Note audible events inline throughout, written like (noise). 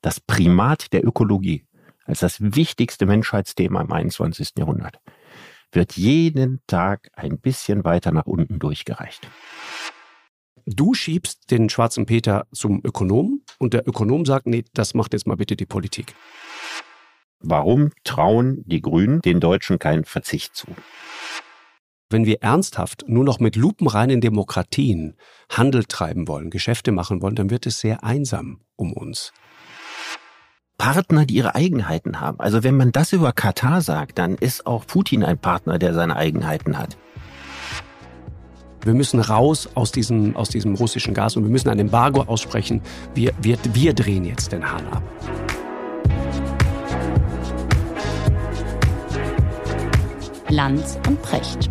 das Primat der Ökologie als das wichtigste Menschheitsthema im 21. Jahrhundert, wird jeden Tag ein bisschen weiter nach unten durchgereicht. Du schiebst den schwarzen Peter zum Ökonom und der Ökonom sagt, nee, das macht jetzt mal bitte die Politik. Warum trauen die Grünen den Deutschen keinen Verzicht zu? Wenn wir ernsthaft nur noch mit lupenreinen Demokratien Handel treiben wollen, Geschäfte machen wollen, dann wird es sehr einsam um uns. Partner, die ihre Eigenheiten haben. Also wenn man das über Katar sagt, dann ist auch Putin ein Partner, der seine Eigenheiten hat. Wir müssen raus aus diesem, aus diesem russischen Gas und wir müssen ein Embargo aussprechen. Wir, wir, wir drehen jetzt den Hahn ab. Lanz und Precht.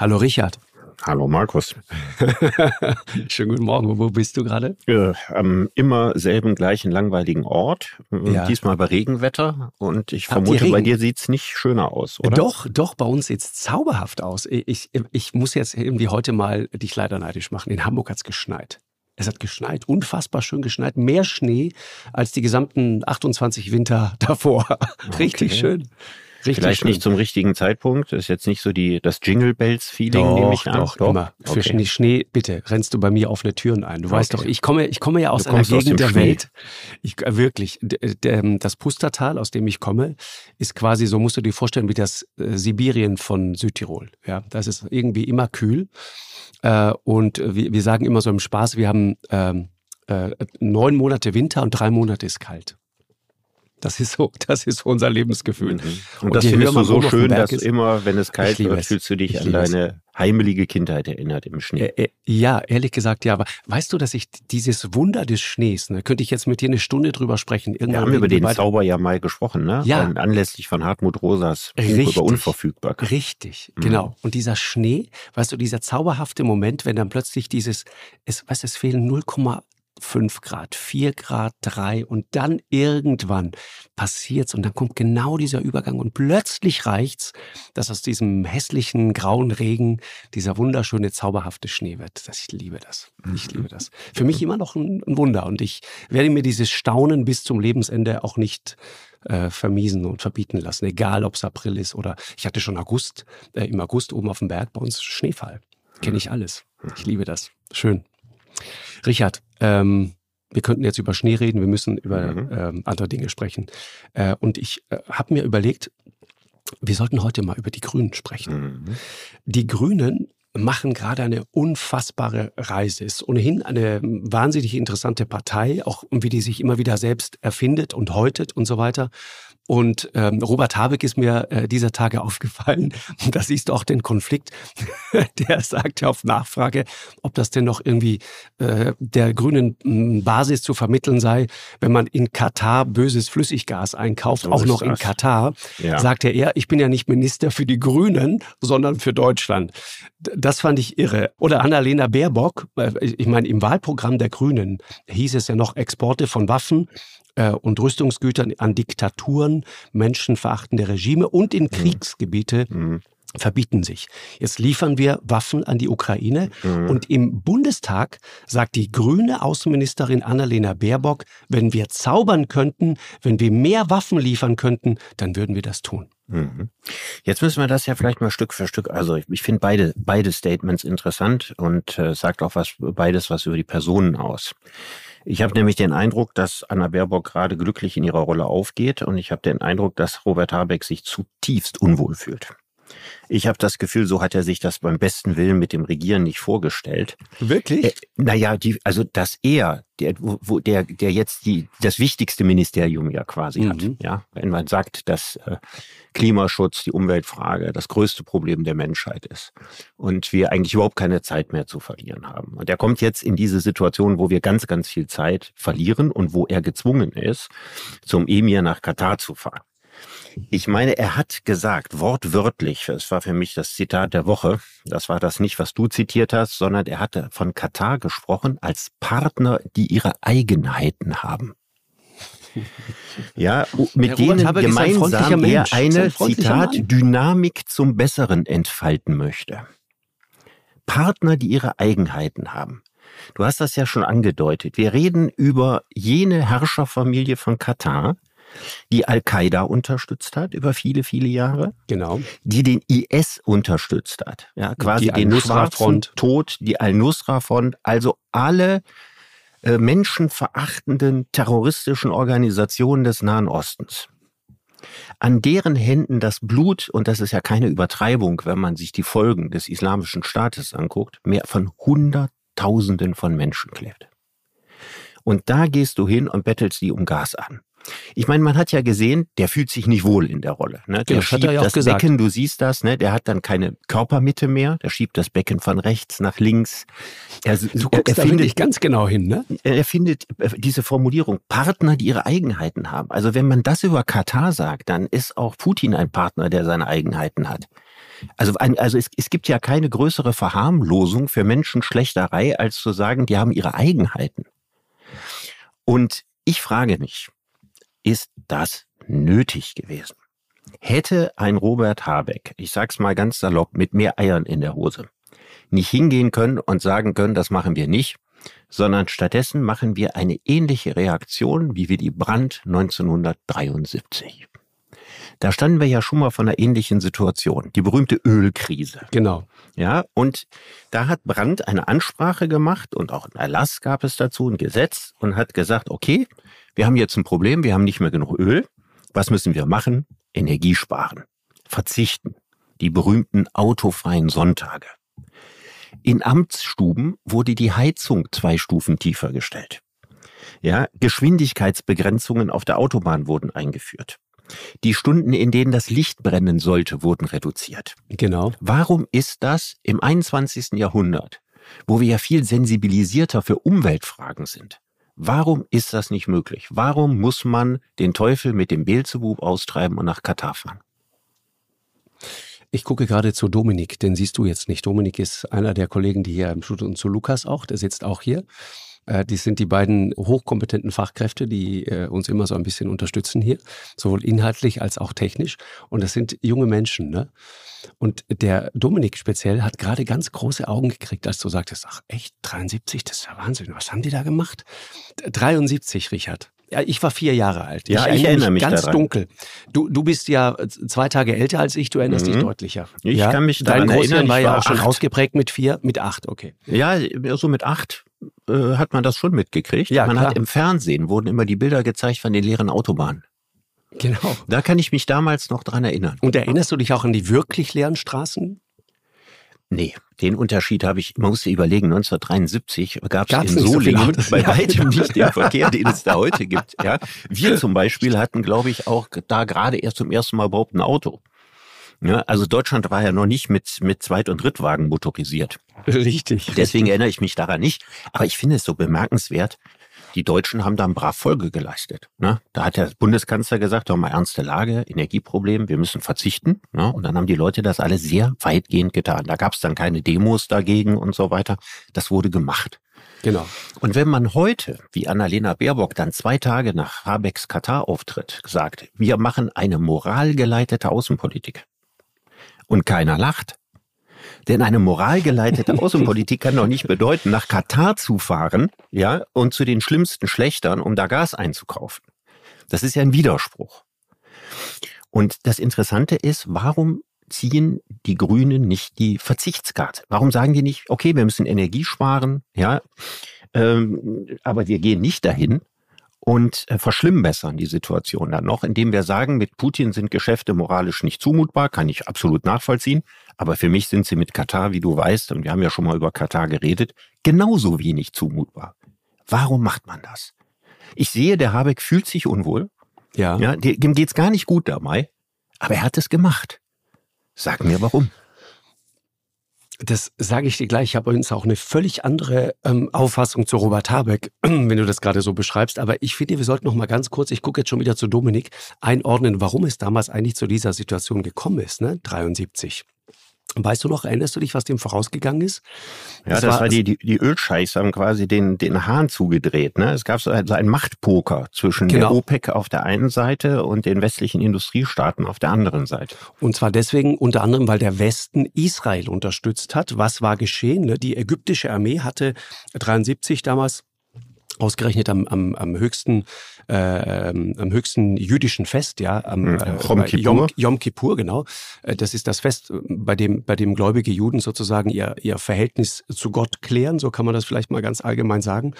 Hallo Richard. Hallo Markus. (laughs) Schönen guten Morgen. Wo bist du gerade? Äh, am immer selben gleichen langweiligen Ort. Äh, ja. Diesmal bei Regenwetter. Und ich Habt vermute, bei dir sieht es nicht schöner aus, oder? Doch, doch, bei uns sieht es zauberhaft aus. Ich, ich muss jetzt irgendwie heute mal dich leider neidisch machen. In Hamburg hat es geschneit. Es hat geschneit, unfassbar schön geschneit. Mehr Schnee als die gesamten 28 Winter (laughs) davor. Richtig okay. schön. Richtig Vielleicht schön. nicht zum richtigen Zeitpunkt. Das ist jetzt nicht so die, das Jingle Bells Feeling, nehme ich an. Doch, doch, immer. Für okay. Schnee, bitte, rennst du bei mir offene Türen ein. Du okay. weißt doch, ich komme, ich komme ja aus einer Gegend aus der Schnee. Welt. Ich, äh, wirklich. Das Pustertal, aus dem ich komme, ist quasi, so musst du dir vorstellen, wie das äh, Sibirien von Südtirol. Ja, das ist irgendwie immer kühl. Äh, und wir, sagen immer so im Spaß, wir haben, ähm, äh, neun Monate Winter und drei Monate ist kalt. Das ist so, (laughs) das ist so unser Lebensgefühl. Mhm. Und, und das findest du so schön, dass ist, immer, wenn es kalt wird, fühlst du dich an deine heimelige Kindheit erinnert im Schnee. Äh, äh, ja, ehrlich gesagt, ja. Aber weißt du, dass ich dieses Wunder des Schnees, ne, könnte ich jetzt mit dir eine Stunde drüber sprechen. Irgendwann Wir haben über den Zauber ja mal gesprochen, ne? Ja. Und anlässlich von Hartmut Rosas Buch Richtig. über Unverfügbarkeit. Richtig, mhm. genau. Und dieser Schnee, weißt du, dieser zauberhafte Moment, wenn dann plötzlich dieses, es, was, es fehlen 0, 5 Grad, 4 Grad, 3 und dann irgendwann passiert's und dann kommt genau dieser Übergang und plötzlich reicht's, dass aus diesem hässlichen grauen Regen dieser wunderschöne zauberhafte Schnee wird. Das, ich liebe das. Ich liebe das. Für mich immer noch ein, ein Wunder und ich werde mir dieses Staunen bis zum Lebensende auch nicht äh, vermiesen und verbieten lassen, egal ob es April ist oder ich hatte schon August, äh, im August oben auf dem Berg bei uns Schneefall. Kenne ich alles. Ich liebe das. Schön. Richard, ähm, wir könnten jetzt über Schnee reden, wir müssen über mhm. ähm, andere Dinge sprechen. Äh, und ich äh, habe mir überlegt, wir sollten heute mal über die Grünen sprechen. Mhm. Die Grünen machen gerade eine unfassbare Reise. Ist ohnehin eine wahnsinnig interessante Partei, auch wie die sich immer wieder selbst erfindet und häutet und so weiter. Und ähm, Robert Habeck ist mir äh, dieser Tage (laughs) aufgefallen. Und da siehst du auch den Konflikt. (laughs) der sagt ja auf Nachfrage, ob das denn noch irgendwie äh, der grünen hm, Basis zu vermitteln sei, wenn man in Katar böses Flüssiggas einkauft, so auch noch das. in Katar. Ja. Sagt er, ja, ich bin ja nicht Minister für die Grünen, sondern für Deutschland. Das fand ich irre. Oder Annalena Baerbock, äh, ich meine, im Wahlprogramm der Grünen hieß es ja noch Exporte von Waffen äh, und Rüstungsgütern an Diktaturen, menschenverachtende Regime und in mhm. Kriegsgebiete. Mhm verbieten sich. Jetzt liefern wir Waffen an die Ukraine mhm. und im Bundestag sagt die grüne Außenministerin Annalena Baerbock, wenn wir zaubern könnten, wenn wir mehr Waffen liefern könnten, dann würden wir das tun. Mhm. Jetzt müssen wir das ja vielleicht mal Stück für Stück, also ich, ich finde beide, beide Statements interessant und äh, sagt auch was, beides was über die Personen aus. Ich habe nämlich den Eindruck, dass Anna Baerbock gerade glücklich in ihrer Rolle aufgeht und ich habe den Eindruck, dass Robert Habeck sich zutiefst unwohl fühlt. Ich habe das Gefühl, so hat er sich das beim besten Willen mit dem Regieren nicht vorgestellt. Wirklich? Äh, naja, die, also dass er, der, wo, der, der jetzt die, das wichtigste Ministerium ja quasi mhm. hat. Ja, wenn man sagt, dass äh, Klimaschutz, die Umweltfrage das größte Problem der Menschheit ist und wir eigentlich überhaupt keine Zeit mehr zu verlieren haben. Und er kommt jetzt in diese Situation, wo wir ganz, ganz viel Zeit verlieren und wo er gezwungen ist, zum Emir nach Katar zu fahren. Ich meine, er hat gesagt, wortwörtlich, das war für mich das Zitat der Woche, das war das nicht, was du zitiert hast, sondern er hatte von Katar gesprochen als Partner, die ihre Eigenheiten haben. (laughs) Ja, mit denen gemeinsam er eine, Zitat, Mann. Dynamik zum Besseren entfalten möchte. Partner, die ihre Eigenheiten haben. Du hast das ja schon angedeutet. Wir reden über jene Herrscherfamilie von Katar, die Al-Qaida unterstützt hat über viele, viele Jahre. Genau. Die den IS unterstützt hat. Ja, quasi die den schwarzen Tod, die Al-Nusra-Front, also alle äh, menschenverachtenden terroristischen Organisationen des Nahen Ostens. An deren Händen das Blut, und das ist ja keine Übertreibung, wenn man sich die Folgen des islamischen Staates anguckt, mehr von Hunderttausenden von Menschen klebt. Und da gehst du hin und bettelst die um Gas an. Ich meine, man hat ja gesehen, der fühlt sich nicht wohl in der Rolle. Ne? Der ja, schiebt ja das gesagt. Becken, du siehst das, ne? der hat dann keine Körpermitte mehr, der schiebt das Becken von rechts nach links. Er, du guckst er, er findet, ganz genau hin, ne? Er findet äh, diese Formulierung, Partner, die ihre Eigenheiten haben. Also wenn man das über Katar sagt, dann ist auch Putin ein Partner, der seine Eigenheiten hat. Also, ein, also es, es gibt ja keine größere Verharmlosung für Menschenschlechterei, als zu sagen, die haben ihre Eigenheiten. Und ich frage mich, ist das nötig gewesen? Hätte ein Robert Habeck, ich sag's mal ganz salopp, mit mehr Eiern in der Hose, nicht hingehen können und sagen können, das machen wir nicht, sondern stattdessen machen wir eine ähnliche Reaktion, wie wir die Brand 1973. Da standen wir ja schon mal von einer ähnlichen Situation, die berühmte Ölkrise. Genau. Ja, und da hat Brandt eine Ansprache gemacht und auch ein Erlass gab es dazu, ein Gesetz und hat gesagt, okay, wir haben jetzt ein Problem, wir haben nicht mehr genug Öl. Was müssen wir machen? Energie sparen, verzichten. Die berühmten autofreien Sonntage. In Amtsstuben wurde die Heizung zwei Stufen tiefer gestellt. Ja, Geschwindigkeitsbegrenzungen auf der Autobahn wurden eingeführt. Die Stunden, in denen das Licht brennen sollte, wurden reduziert. Genau. Warum ist das im 21. Jahrhundert, wo wir ja viel sensibilisierter für Umweltfragen sind? Warum ist das nicht möglich? Warum muss man den Teufel mit dem Beelzebub austreiben und nach Katar fahren? Ich gucke gerade zu Dominik, den siehst du jetzt nicht. Dominik ist einer der Kollegen, die hier im Studio und zu Lukas auch, der sitzt auch hier. Äh, die sind die beiden hochkompetenten Fachkräfte, die äh, uns immer so ein bisschen unterstützen hier, sowohl inhaltlich als auch technisch. Und das sind junge Menschen. Ne? Und der Dominik speziell hat gerade ganz große Augen gekriegt, als du sagtest, ach echt, 73, das ist ja Wahnsinn. Was haben die da gemacht? 73, Richard. Ja, ich war vier Jahre alt. Ja, ich, ich erinnere mich ganz daran. dunkel. Du, du bist ja zwei Tage älter als ich, du erinnerst mhm. dich deutlicher. Ich ja? kann mich daran Dein erinnern. war ja auch schon ausgeprägt mit vier, mit acht, okay. Ja, so mit acht äh, hat man das schon mitgekriegt. Ja, man klar. hat im Fernsehen wurden immer die Bilder gezeigt von den leeren Autobahnen. Genau. Da kann ich mich damals noch dran erinnern. Und erinnerst du dich auch an die wirklich leeren Straßen? Nee, den Unterschied habe ich, man musste überlegen, 1973 gab es in Solingen so (laughs) bei weitem (laughs) nicht den Verkehr, den es da heute gibt. Ja, Wir zum Beispiel hatten, glaube ich, auch da gerade erst zum ersten Mal überhaupt ein Auto. Ja, also Deutschland war ja noch nicht mit, mit Zweit- und Drittwagen motorisiert. Richtig. Deswegen erinnere ich mich daran nicht. Aber ich finde es so bemerkenswert, die Deutschen haben da ein brav Folge geleistet. Ne? Da hat der Bundeskanzler gesagt, hör mal, ernste Lage, Energieproblem, wir müssen verzichten. Ne? Und dann haben die Leute das alle sehr weitgehend getan. Da gab es dann keine Demos dagegen und so weiter. Das wurde gemacht. Genau. Und wenn man heute, wie Annalena Baerbock dann zwei Tage nach Habecks Katar-Auftritt sagt, wir machen eine moralgeleitete Außenpolitik und keiner lacht, denn eine moralgeleitete (laughs) Außenpolitik kann doch nicht bedeuten, nach Katar zu fahren, ja, und zu den schlimmsten Schlechtern, um da Gas einzukaufen. Das ist ja ein Widerspruch. Und das Interessante ist, warum ziehen die Grünen nicht die Verzichtskarte? Warum sagen die nicht, okay, wir müssen Energie sparen, ja, ähm, aber wir gehen nicht dahin und äh, verschlimmbessern die Situation dann noch, indem wir sagen, mit Putin sind Geschäfte moralisch nicht zumutbar, kann ich absolut nachvollziehen, aber für mich sind sie mit Katar, wie du weißt, und wir haben ja schon mal über Katar geredet, genauso wenig zumutbar. Warum macht man das? Ich sehe, der Habeck fühlt sich unwohl. Ja. ja dem geht's gar nicht gut dabei, aber er hat es gemacht. Sag mir warum. Das sage ich dir gleich. Ich habe übrigens auch eine völlig andere ähm, Auffassung zu Robert Habeck, (clears throat) wenn du das gerade so beschreibst. Aber ich finde, wir sollten noch mal ganz kurz, ich gucke jetzt schon wieder zu Dominik, einordnen, warum es damals eigentlich zu dieser Situation gekommen ist, ne? 73. Weißt du noch, erinnerst du dich, was dem vorausgegangen ist? Ja, das, das war, war die, die, die Ölscheichs haben quasi den, den Hahn zugedreht. Ne? Es gab so einen, so einen Machtpoker zwischen genau. der OPEC auf der einen Seite und den westlichen Industriestaaten auf der anderen Seite. Und zwar deswegen unter anderem, weil der Westen Israel unterstützt hat. Was war geschehen? Ne? Die ägyptische Armee hatte 73 damals ausgerechnet am, am, am höchsten äh, am höchsten jüdischen Fest, ja, am hm, äh, Yom, Kippur. Yom, Yom Kippur, genau. Äh, das ist das Fest, bei dem bei dem gläubige Juden sozusagen ihr ihr Verhältnis zu Gott klären, so kann man das vielleicht mal ganz allgemein sagen.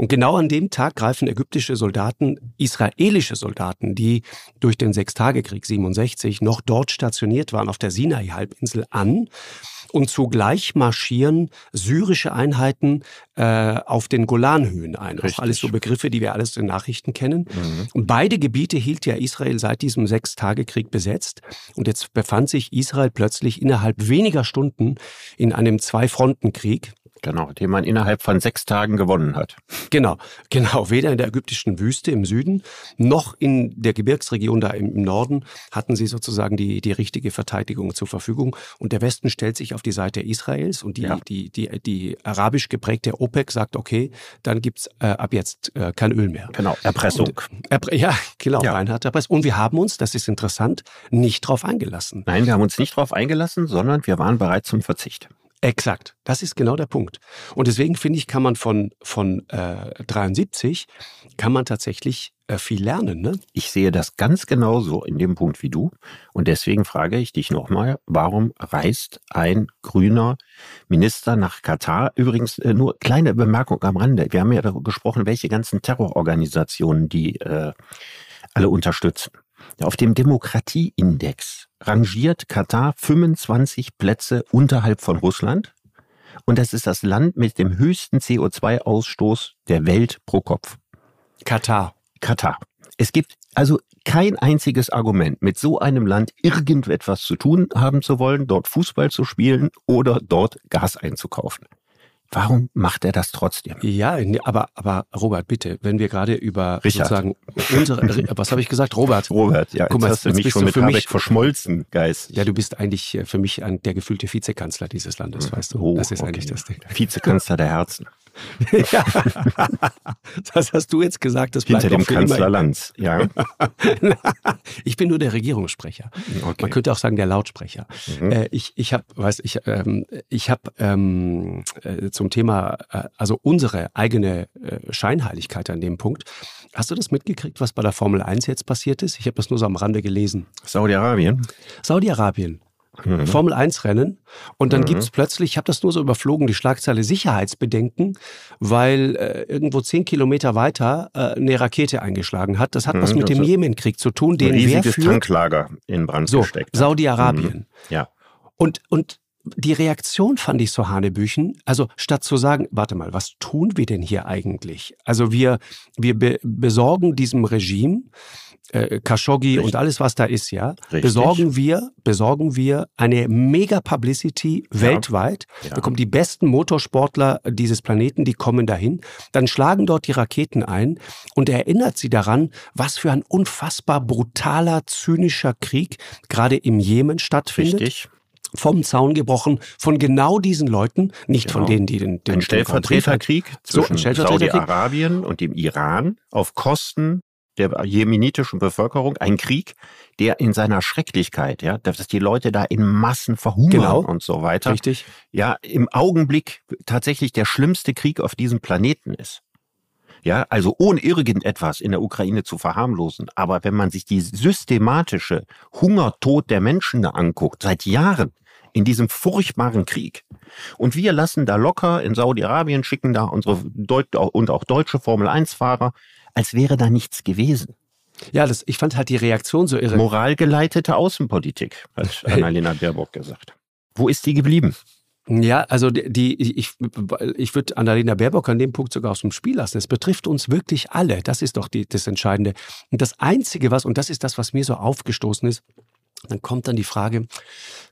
Und genau an dem Tag greifen ägyptische Soldaten, israelische Soldaten, die durch den Sechstagekrieg 67 noch dort stationiert waren auf der Sinai-Halbinsel an und zugleich marschieren syrische Einheiten äh, auf den Golanhöhen ein. Richtig. Auch alles so Begriffe, die wir alles in Nachrichten kennen. Mhm. Und beide Gebiete hielt ja Israel seit diesem Sechstagekrieg besetzt. Und jetzt befand sich Israel plötzlich innerhalb weniger Stunden in einem Zwei-Fronten-Krieg Genau, den man innerhalb von sechs Tagen gewonnen hat. Genau, genau. Weder in der ägyptischen Wüste im Süden noch in der Gebirgsregion da im Norden hatten sie sozusagen die, die richtige Verteidigung zur Verfügung. Und der Westen stellt sich auf die Seite Israels und die, ja. die, die, die arabisch geprägte OPEC sagt, okay, dann gibt's äh, ab jetzt äh, kein Öl mehr. Genau, Erpressung. Und, Erpre ja, genau, ja. Reinhard Erpressung. Und wir haben uns, das ist interessant, nicht drauf eingelassen. Nein, wir haben uns nicht drauf eingelassen, sondern wir waren bereit zum Verzicht. Exakt, das ist genau der Punkt. Und deswegen finde ich, kann man von, von äh, 73, kann man tatsächlich äh, viel lernen. Ne? Ich sehe das ganz genauso in dem Punkt wie du. Und deswegen frage ich dich nochmal, warum reist ein grüner Minister nach Katar? Übrigens, äh, nur kleine Bemerkung am Rande. Wir haben ja darüber gesprochen, welche ganzen Terrororganisationen die äh, alle unterstützen. Auf dem Demokratieindex rangiert Katar 25 Plätze unterhalb von Russland. Und das ist das Land mit dem höchsten CO2-Ausstoß der Welt pro Kopf. Katar. Katar. Es gibt also kein einziges Argument, mit so einem Land irgendetwas zu tun haben zu wollen, dort Fußball zu spielen oder dort Gas einzukaufen. Warum macht er das trotzdem? Ja, aber, aber Robert, bitte, wenn wir gerade über Richard. sozusagen unsere, (laughs) was habe ich gesagt? Robert. Robert, ja, Guck mal, jetzt hast du mich schon mit für mich verschmolzen, Geist. Ja, du bist eigentlich äh, für mich ein, der gefühlte Vizekanzler dieses Landes, mhm. weißt du? Oh, das ist okay. eigentlich das Ding. Vizekanzler der Herzen. (laughs) ja. Das hast du jetzt gesagt, das bleibt Hinter dem Kanzlerland, ja. (laughs) ich bin nur der Regierungssprecher. Okay. Man könnte auch sagen der Lautsprecher. Mhm. Äh, ich ich habe, weiß ich, ähm, ich habe ähm, äh, zum Thema, äh, also unsere eigene Scheinheiligkeit an dem Punkt. Hast du das mitgekriegt, was bei der Formel 1 jetzt passiert ist? Ich habe das nur so am Rande gelesen. Saudi-Arabien. Saudi-Arabien. Mhm. Formel 1 Rennen. Und dann mhm. gibt es plötzlich, ich habe das nur so überflogen, die Schlagzeile Sicherheitsbedenken, weil äh, irgendwo zehn Kilometer weiter äh, eine Rakete eingeschlagen hat. Das hat mhm. was mit dem Jemenkrieg zu tun, den wer führt. Tanklager in Brand so, gesteckt. Saudi-Arabien. Mhm. Ja. Und, und die Reaktion fand ich so Hanebüchen. Also statt zu sagen, warte mal, was tun wir denn hier eigentlich? Also wir, wir be besorgen diesem Regime äh, Khashoggi Richtig. und alles, was da ist, ja, Richtig. besorgen wir, besorgen wir eine mega Publicity ja. weltweit. Ja. Wir die besten Motorsportler dieses Planeten, die kommen dahin. Dann schlagen dort die Raketen ein und erinnert sie daran, was für ein unfassbar brutaler, zynischer Krieg gerade im Jemen stattfindet. Richtig vom Zaun gebrochen von genau diesen Leuten, nicht genau. von denen, die den, den Ein Stellvertreterkrieg zwischen so, Saudi-Arabien und dem Iran auf Kosten der jemenitischen Bevölkerung, ein Krieg, der in seiner Schrecklichkeit, ja, dass die Leute da in Massen verhungern genau. und so weiter. Richtig. Ja, im Augenblick tatsächlich der schlimmste Krieg auf diesem Planeten ist. Ja, also ohne irgendetwas in der Ukraine zu verharmlosen. Aber wenn man sich die systematische Hungertod der Menschen da anguckt, seit Jahren, in diesem furchtbaren Krieg. Und wir lassen da locker in Saudi-Arabien, schicken da unsere Deut und auch deutsche Formel-1-Fahrer als wäre da nichts gewesen. Ja, das, ich fand halt die Reaktion so irre. Moralgeleitete Außenpolitik, hat Annalena Baerbock gesagt. Wo ist die geblieben? Ja, also die, die ich, ich würde Annalena Baerbock an dem Punkt sogar aus dem Spiel lassen. Es betrifft uns wirklich alle. Das ist doch die, das Entscheidende. Und das Einzige, was, und das ist das, was mir so aufgestoßen ist, Dann kommt dann die Frage,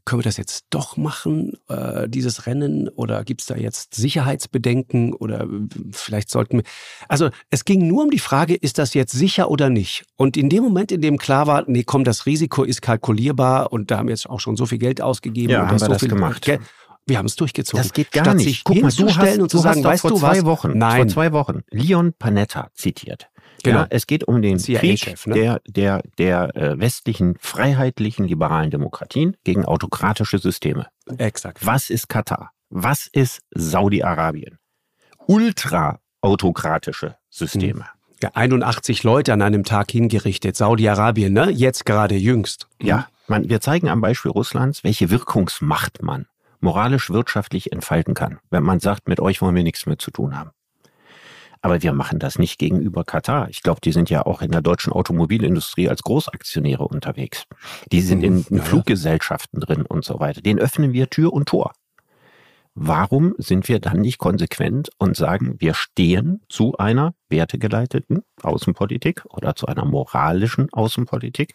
können wir das jetzt doch machen, äh, dieses Rennen, oder gibt es da jetzt Sicherheitsbedenken oder äh, vielleicht sollten wir. Also es ging nur um die Frage, ist das jetzt sicher oder nicht? Und in dem Moment, in dem klar war, nee, komm, das Risiko ist kalkulierbar und da haben wir jetzt auch schon so viel Geld ausgegeben ja, und haben so das viel gemacht. Geld. Wir haben es durchgezogen. Das geht gar Statt nicht. Guck mal, du hast, und zu du sagen, hast doch weißt vor du zwei was? Wochen, Nein. vor zwei Wochen Leon Panetta zitiert. Genau. Ja, es geht um den Krieg ne? der, der, der äh, westlichen, freiheitlichen, liberalen Demokratien gegen autokratische Systeme. Exakt. Was ist Katar? Was ist Saudi-Arabien? Ultra-autokratische Systeme. Ja, 81 Leute an einem Tag hingerichtet. Saudi-Arabien, ne? Jetzt gerade jüngst. Ja, man, wir zeigen am Beispiel Russlands, welche Wirkungsmacht man moralisch-wirtschaftlich entfalten kann, wenn man sagt, mit euch wollen wir nichts mehr zu tun haben. Aber wir machen das nicht gegenüber Katar. Ich glaube, die sind ja auch in der deutschen Automobilindustrie als Großaktionäre unterwegs. Die sind in, in Ja, ja. Fluggesellschaften drin und so weiter. Den öffnen wir Tür und Tor. Warum sind wir dann nicht konsequent und sagen, wir stehen zu einer wertegeleiteten Außenpolitik oder zu einer moralischen Außenpolitik?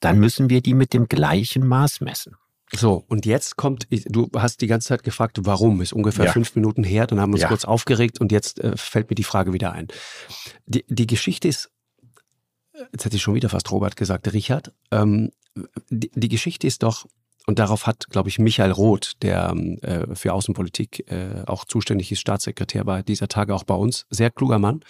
Dann müssen wir die mit dem gleichen Maß messen. So, und jetzt kommt, du hast die ganze Zeit gefragt, warum, ist ungefähr Ja. fünf Minuten her, dann haben wir uns Ja. kurz aufgeregt und jetzt äh, fällt mir die Frage wieder ein. Die, die Geschichte ist, jetzt hätte ich schon wieder fast Robert gesagt, Richard, ähm, die, die Geschichte ist doch, und darauf hat, glaube ich, Michael Roth, der ähm, äh, für Außenpolitik äh, auch zuständig ist, Staatssekretär war dieser Tage auch bei uns, sehr kluger Mann,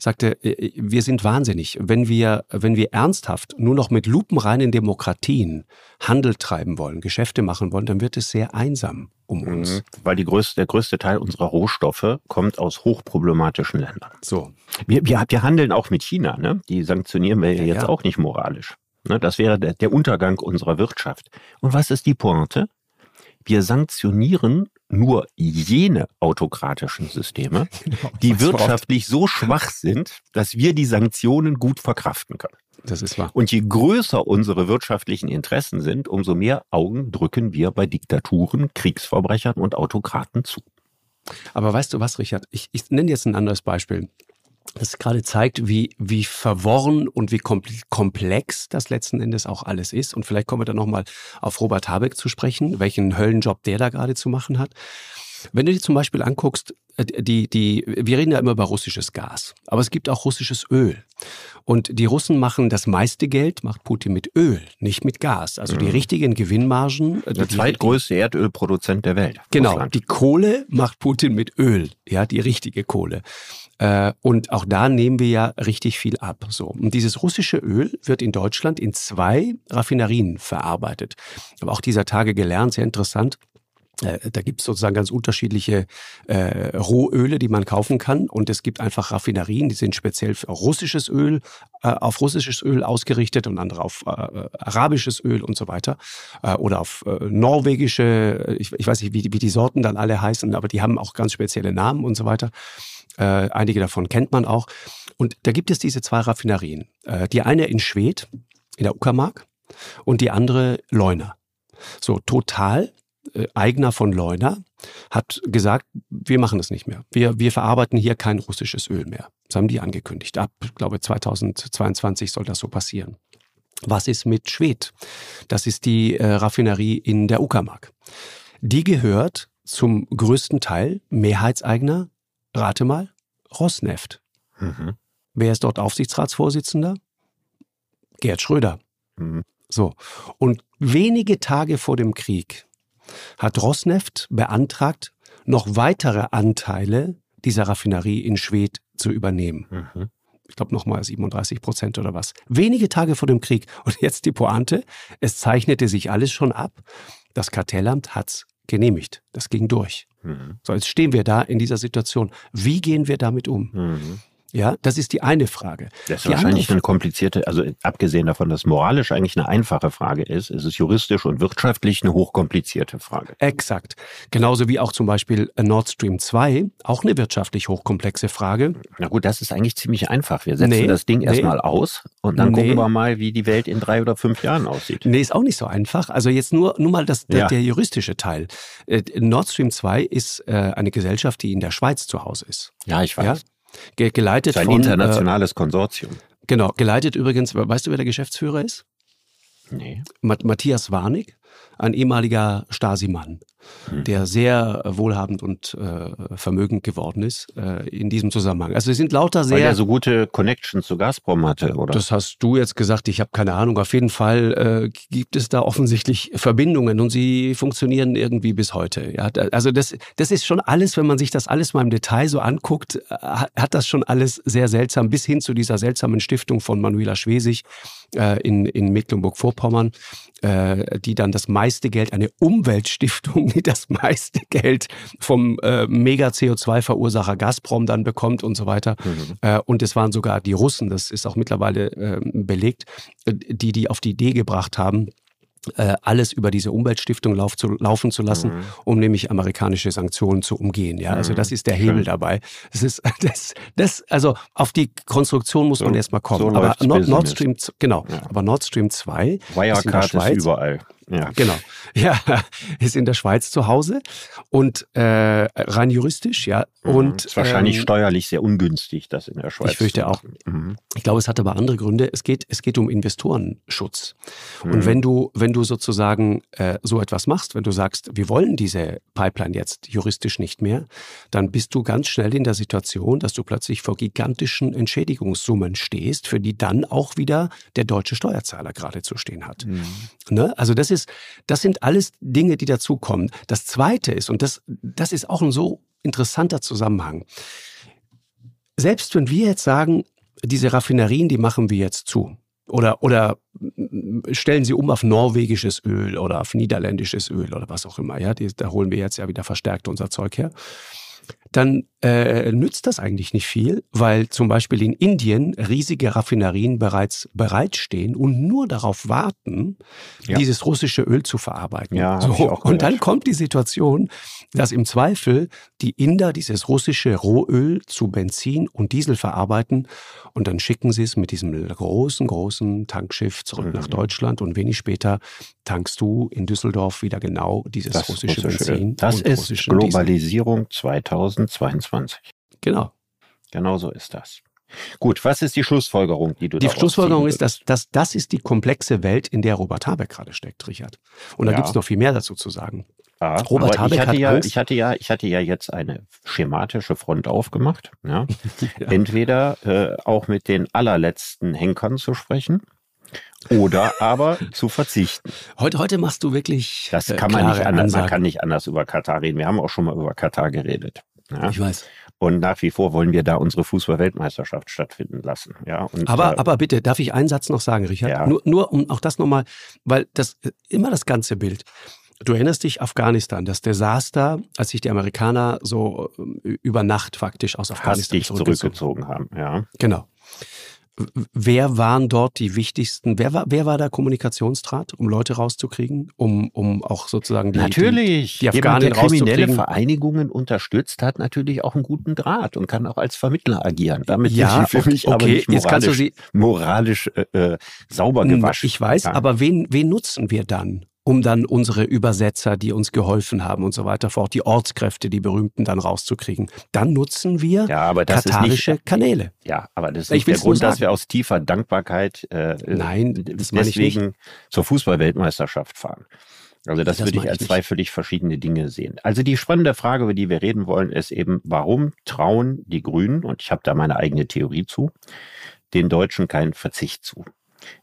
sagte, äh, wir sind wahnsinnig. Wenn wir, wenn wir ernsthaft nur noch mit lupenreinen Demokratien Handel treiben wollen, Geschäfte machen wollen, dann wird es sehr einsam um uns. Mhm. Weil die größte, der größte Teil unserer Rohstoffe kommt aus hochproblematischen Ländern. So. Wir, wir, wir handeln auch mit China, ne? Die sanktionieren wir Ja, jetzt ja. auch nicht moralisch. Ne? Das wäre der, Untergang unserer Wirtschaft. Und was ist die Pointe? Wir sanktionieren nur jene autokratischen Systeme, (laughs) die weiß, worauf- wirtschaftlich so schwach sind, dass wir die Sanktionen gut verkraften können. Das ist wahr. Und je größer unsere wirtschaftlichen Interessen sind, umso mehr Augen drücken wir bei Diktaturen, Kriegsverbrechern und Autokraten zu. Aber weißt du was, Richard? Ich, ich nenne jetzt ein anderes Beispiel. Das gerade zeigt, wie, wie verworren und wie kompl- komplex das letzten Endes auch alles ist. Und vielleicht kommen wir dann nochmal auf Robert Habeck zu sprechen, welchen Höllenjob der da gerade zu machen hat. Wenn du dir zum Beispiel anguckst, äh, die, die, wir reden ja immer über russisches Gas, aber es gibt auch russisches Öl. Und die Russen machen das meiste Geld, macht Putin mit Öl, nicht mit Gas. Also die richtigen Gewinnmargen. äh, Der zweitgrößte Erdölproduzent der Welt. Genau, die Kohle macht Putin mit Öl, ja, die richtige Kohle. Äh, und auch da nehmen wir ja richtig viel ab. So. Und dieses russische Öl wird in Deutschland in zwei Raffinerien verarbeitet. Aber auch dieser Tage gelernt, sehr interessant. Äh, Da gibt es sozusagen ganz unterschiedliche äh, Rohöle, die man kaufen kann. Und es gibt einfach Raffinerien, die sind speziell für russisches Öl, äh, auf russisches Öl ausgerichtet und andere auf äh, arabisches Öl und so weiter. Äh, oder auf äh, norwegische, ich, ich weiß nicht, wie, die- wie die Sorten dann alle heißen, aber die haben auch ganz spezielle Namen und so weiter. Äh, einige davon kennt man auch. Und da gibt es diese zwei Raffinerien. Äh, die eine in Schwedt, in der Uckermark, und die andere Leuna. So, total Eigner von Leuna, hat gesagt, wir machen das nicht mehr. Wir, wir verarbeiten hier kein russisches Öl mehr. Das haben die angekündigt. Ab, ich glaube, 2022 soll das so passieren. Was ist mit Schwedt? Das ist die äh, Raffinerie in der Uckermark. Die gehört zum größten Teil Mehrheitseigner, rate mal, Rosneft. Mhm. Wer ist dort Aufsichtsratsvorsitzender? Gerd Schröder. Mhm. So. Und wenige Tage vor dem Krieg hat Rosneft beantragt, noch weitere Anteile dieser Raffinerie in Schwedt zu übernehmen. Mhm. Ich glaube nochmal 37 Prozent oder was. Wenige Tage vor dem Krieg. Und jetzt die Pointe. Es zeichnete sich alles schon ab. Das Kartellamt hat's genehmigt. Das ging durch. Mhm. So, jetzt stehen wir da in dieser Situation. Wie gehen wir damit um? Mhm. Ja, das ist die eine Frage. Das ist Die wahrscheinlich eine komplizierte, also abgesehen davon, dass moralisch eigentlich eine einfache Frage ist, ist es juristisch und wirtschaftlich eine hochkomplizierte Frage. Exakt. Genauso wie auch zum Beispiel Nord Stream 2, auch eine wirtschaftlich hochkomplexe Frage. Na gut, das ist eigentlich ziemlich einfach. Wir setzen Nee, das Ding nee. erstmal aus und dann Nee. gucken wir mal, wie die Welt in drei oder fünf Jahren aussieht. Nee, ist auch nicht so einfach. Also jetzt nur, nur mal das, der, Ja. der juristische Teil. Äh, Nord Stream 2 ist äh, eine Gesellschaft, die in der Schweiz zu Hause ist. Ja, ich weiß. Ja? Ge geleitet Das ist ein von, internationales Konsortium. Äh, genau, geleitet übrigens, weißt du, wer der Geschäftsführer ist? Nee. Matthias Warnig, ein ehemaliger Stasi-Mann, hm. der sehr wohlhabend und äh, vermögend geworden ist äh, in diesem Zusammenhang. Also es sind lauter sehr... Weil er so gute Connections zu Gazprom hatte, oder? Das hast du jetzt gesagt, ich habe keine Ahnung. Auf jeden Fall äh, gibt es da offensichtlich Verbindungen und sie funktionieren irgendwie bis heute. Ja, also das, das ist schon alles, wenn man sich das alles mal im Detail so anguckt, äh, hat das schon alles sehr seltsam, bis hin zu dieser seltsamen Stiftung von Manuela Schwesig äh, in, in Mecklenburg-Vorpommern, äh, die dann das meiste Geld, eine Umweltstiftung, (laughs) die das meiste Geld vom äh, Mega-CO2-Verursacher Gazprom dann bekommt und so weiter. Mhm. Äh, und es waren sogar die Russen, das ist auch mittlerweile äh, belegt, die die auf die Idee gebracht haben, äh, alles über diese Umweltstiftung lauf zu, laufen zu lassen, mhm. um nämlich amerikanische Sanktionen zu umgehen. Ja, also das mhm. ist der Hebel Schön. dabei. Das ist (laughs) das, das, also auf die Konstruktion muss so, man erstmal kommen. So aber Nord, Nord, Stream, genau. Ja. Aber Nord Stream 2 Wirecard ist, ist überall. Ja. Genau. (laughs) Ja, ist in der Schweiz zu Hause und äh, rein juristisch, ja. Mhm. Und ist wahrscheinlich ähm, steuerlich sehr ungünstig, das in der Schweiz. Ich fürchte auch. Mhm. Ich glaube, es hat aber andere Gründe. Es geht, es geht um Investorenschutz. Mhm. Und wenn du, wenn du sozusagen äh, so etwas machst, wenn du sagst, wir wollen diese Pipeline jetzt juristisch nicht mehr, dann bist du ganz schnell in der Situation, dass du plötzlich vor gigantischen Entschädigungssummen stehst, für die dann auch wieder der deutsche Steuerzahler gerade zu stehen hat. Mhm. Ne? Also das ist, das sind alles Dinge, die dazukommen. Das zweite ist, und das, das ist auch ein so interessanter Zusammenhang. Selbst wenn wir jetzt sagen, diese Raffinerien, die machen wir jetzt zu. Oder, oder stellen sie um auf norwegisches Öl oder auf niederländisches Öl oder was auch immer. Ja, die, da holen wir jetzt ja wieder verstärkt unser Zeug her dann äh, nützt das eigentlich nicht viel, weil zum Beispiel in Indien riesige Raffinerien bereits bereitstehen und nur darauf warten, ja. dieses russische Öl zu verarbeiten. Ja, so. Und dann kommt die Situation, dass im Zweifel die Inder dieses russische Rohöl zu Benzin und Diesel verarbeiten und dann schicken sie es mit diesem großen, großen Tankschiff zurück mhm. nach Deutschland und wenig später tankst du in Düsseldorf wieder genau dieses russische, russische Benzin. Das ist Globalisierung Diesel. 2022. Genau. Genau so ist das. Gut, was ist die Schlussfolgerung, die du Die Schlussfolgerung ist, dass, dass das ist die komplexe Welt, in der Robert Habeck gerade steckt, Richard. Und da ja. gibt es noch viel mehr dazu zu sagen. Ja, Robert Habeck ich hatte, ja, Angst. ich hatte ja, ich hatte ja jetzt eine schematische Front aufgemacht. Ja. (laughs) ja. Entweder äh, auch mit den allerletzten Henkern zu sprechen oder aber (laughs) zu verzichten. Heute, heute machst du wirklich. Das äh, kann man nicht anders. Man kann nicht anders über Katar reden. Wir haben auch schon mal über Katar geredet. Ja? Ich weiß. Und nach wie vor wollen wir da unsere Fußball-Weltmeisterschaft stattfinden lassen. Ja, und, aber, äh, aber bitte, darf ich einen Satz noch sagen, Richard? Ja. Nur, nur um auch das nochmal, weil das immer das ganze Bild. Du erinnerst dich Afghanistan, das Desaster, als sich die Amerikaner so äh, über Nacht faktisch aus Afghanistan zurückgezogen, zurückgezogen haben. Ja. Genau. Wer waren dort die wichtigsten? Wer war, wer war der Kommunikationsdraht, um Leute rauszukriegen, um, um auch sozusagen die, natürlich. die, die Afghanen Jemand, der kriminelle Vereinigungen unterstützt, hat natürlich auch einen guten Draht und kann auch als Vermittler agieren. Damit ja, für mich okay, aber nicht moralisch, jetzt kannst du sie, moralisch äh, äh sauber gewaschen. Ich weiß, ja. aber wen, wen nutzen wir dann? Um dann unsere Übersetzer, die uns geholfen haben und so weiter fort, die Ortskräfte, die berühmten dann rauszukriegen. Dann nutzen wir ja, aber das katarische nicht, Kanäle. Ja, aber das ist nicht der Grund, dass wir aus tiefer Dankbarkeit äh, Nein, das deswegen zur Fußballweltmeisterschaft fahren. Also das, das würde ich als zwei völlig verschiedene Dinge sehen. Also die spannende Frage, über die wir reden wollen, ist eben, warum trauen die Grünen, und ich habe da meine eigene Theorie zu, den Deutschen keinen Verzicht zu?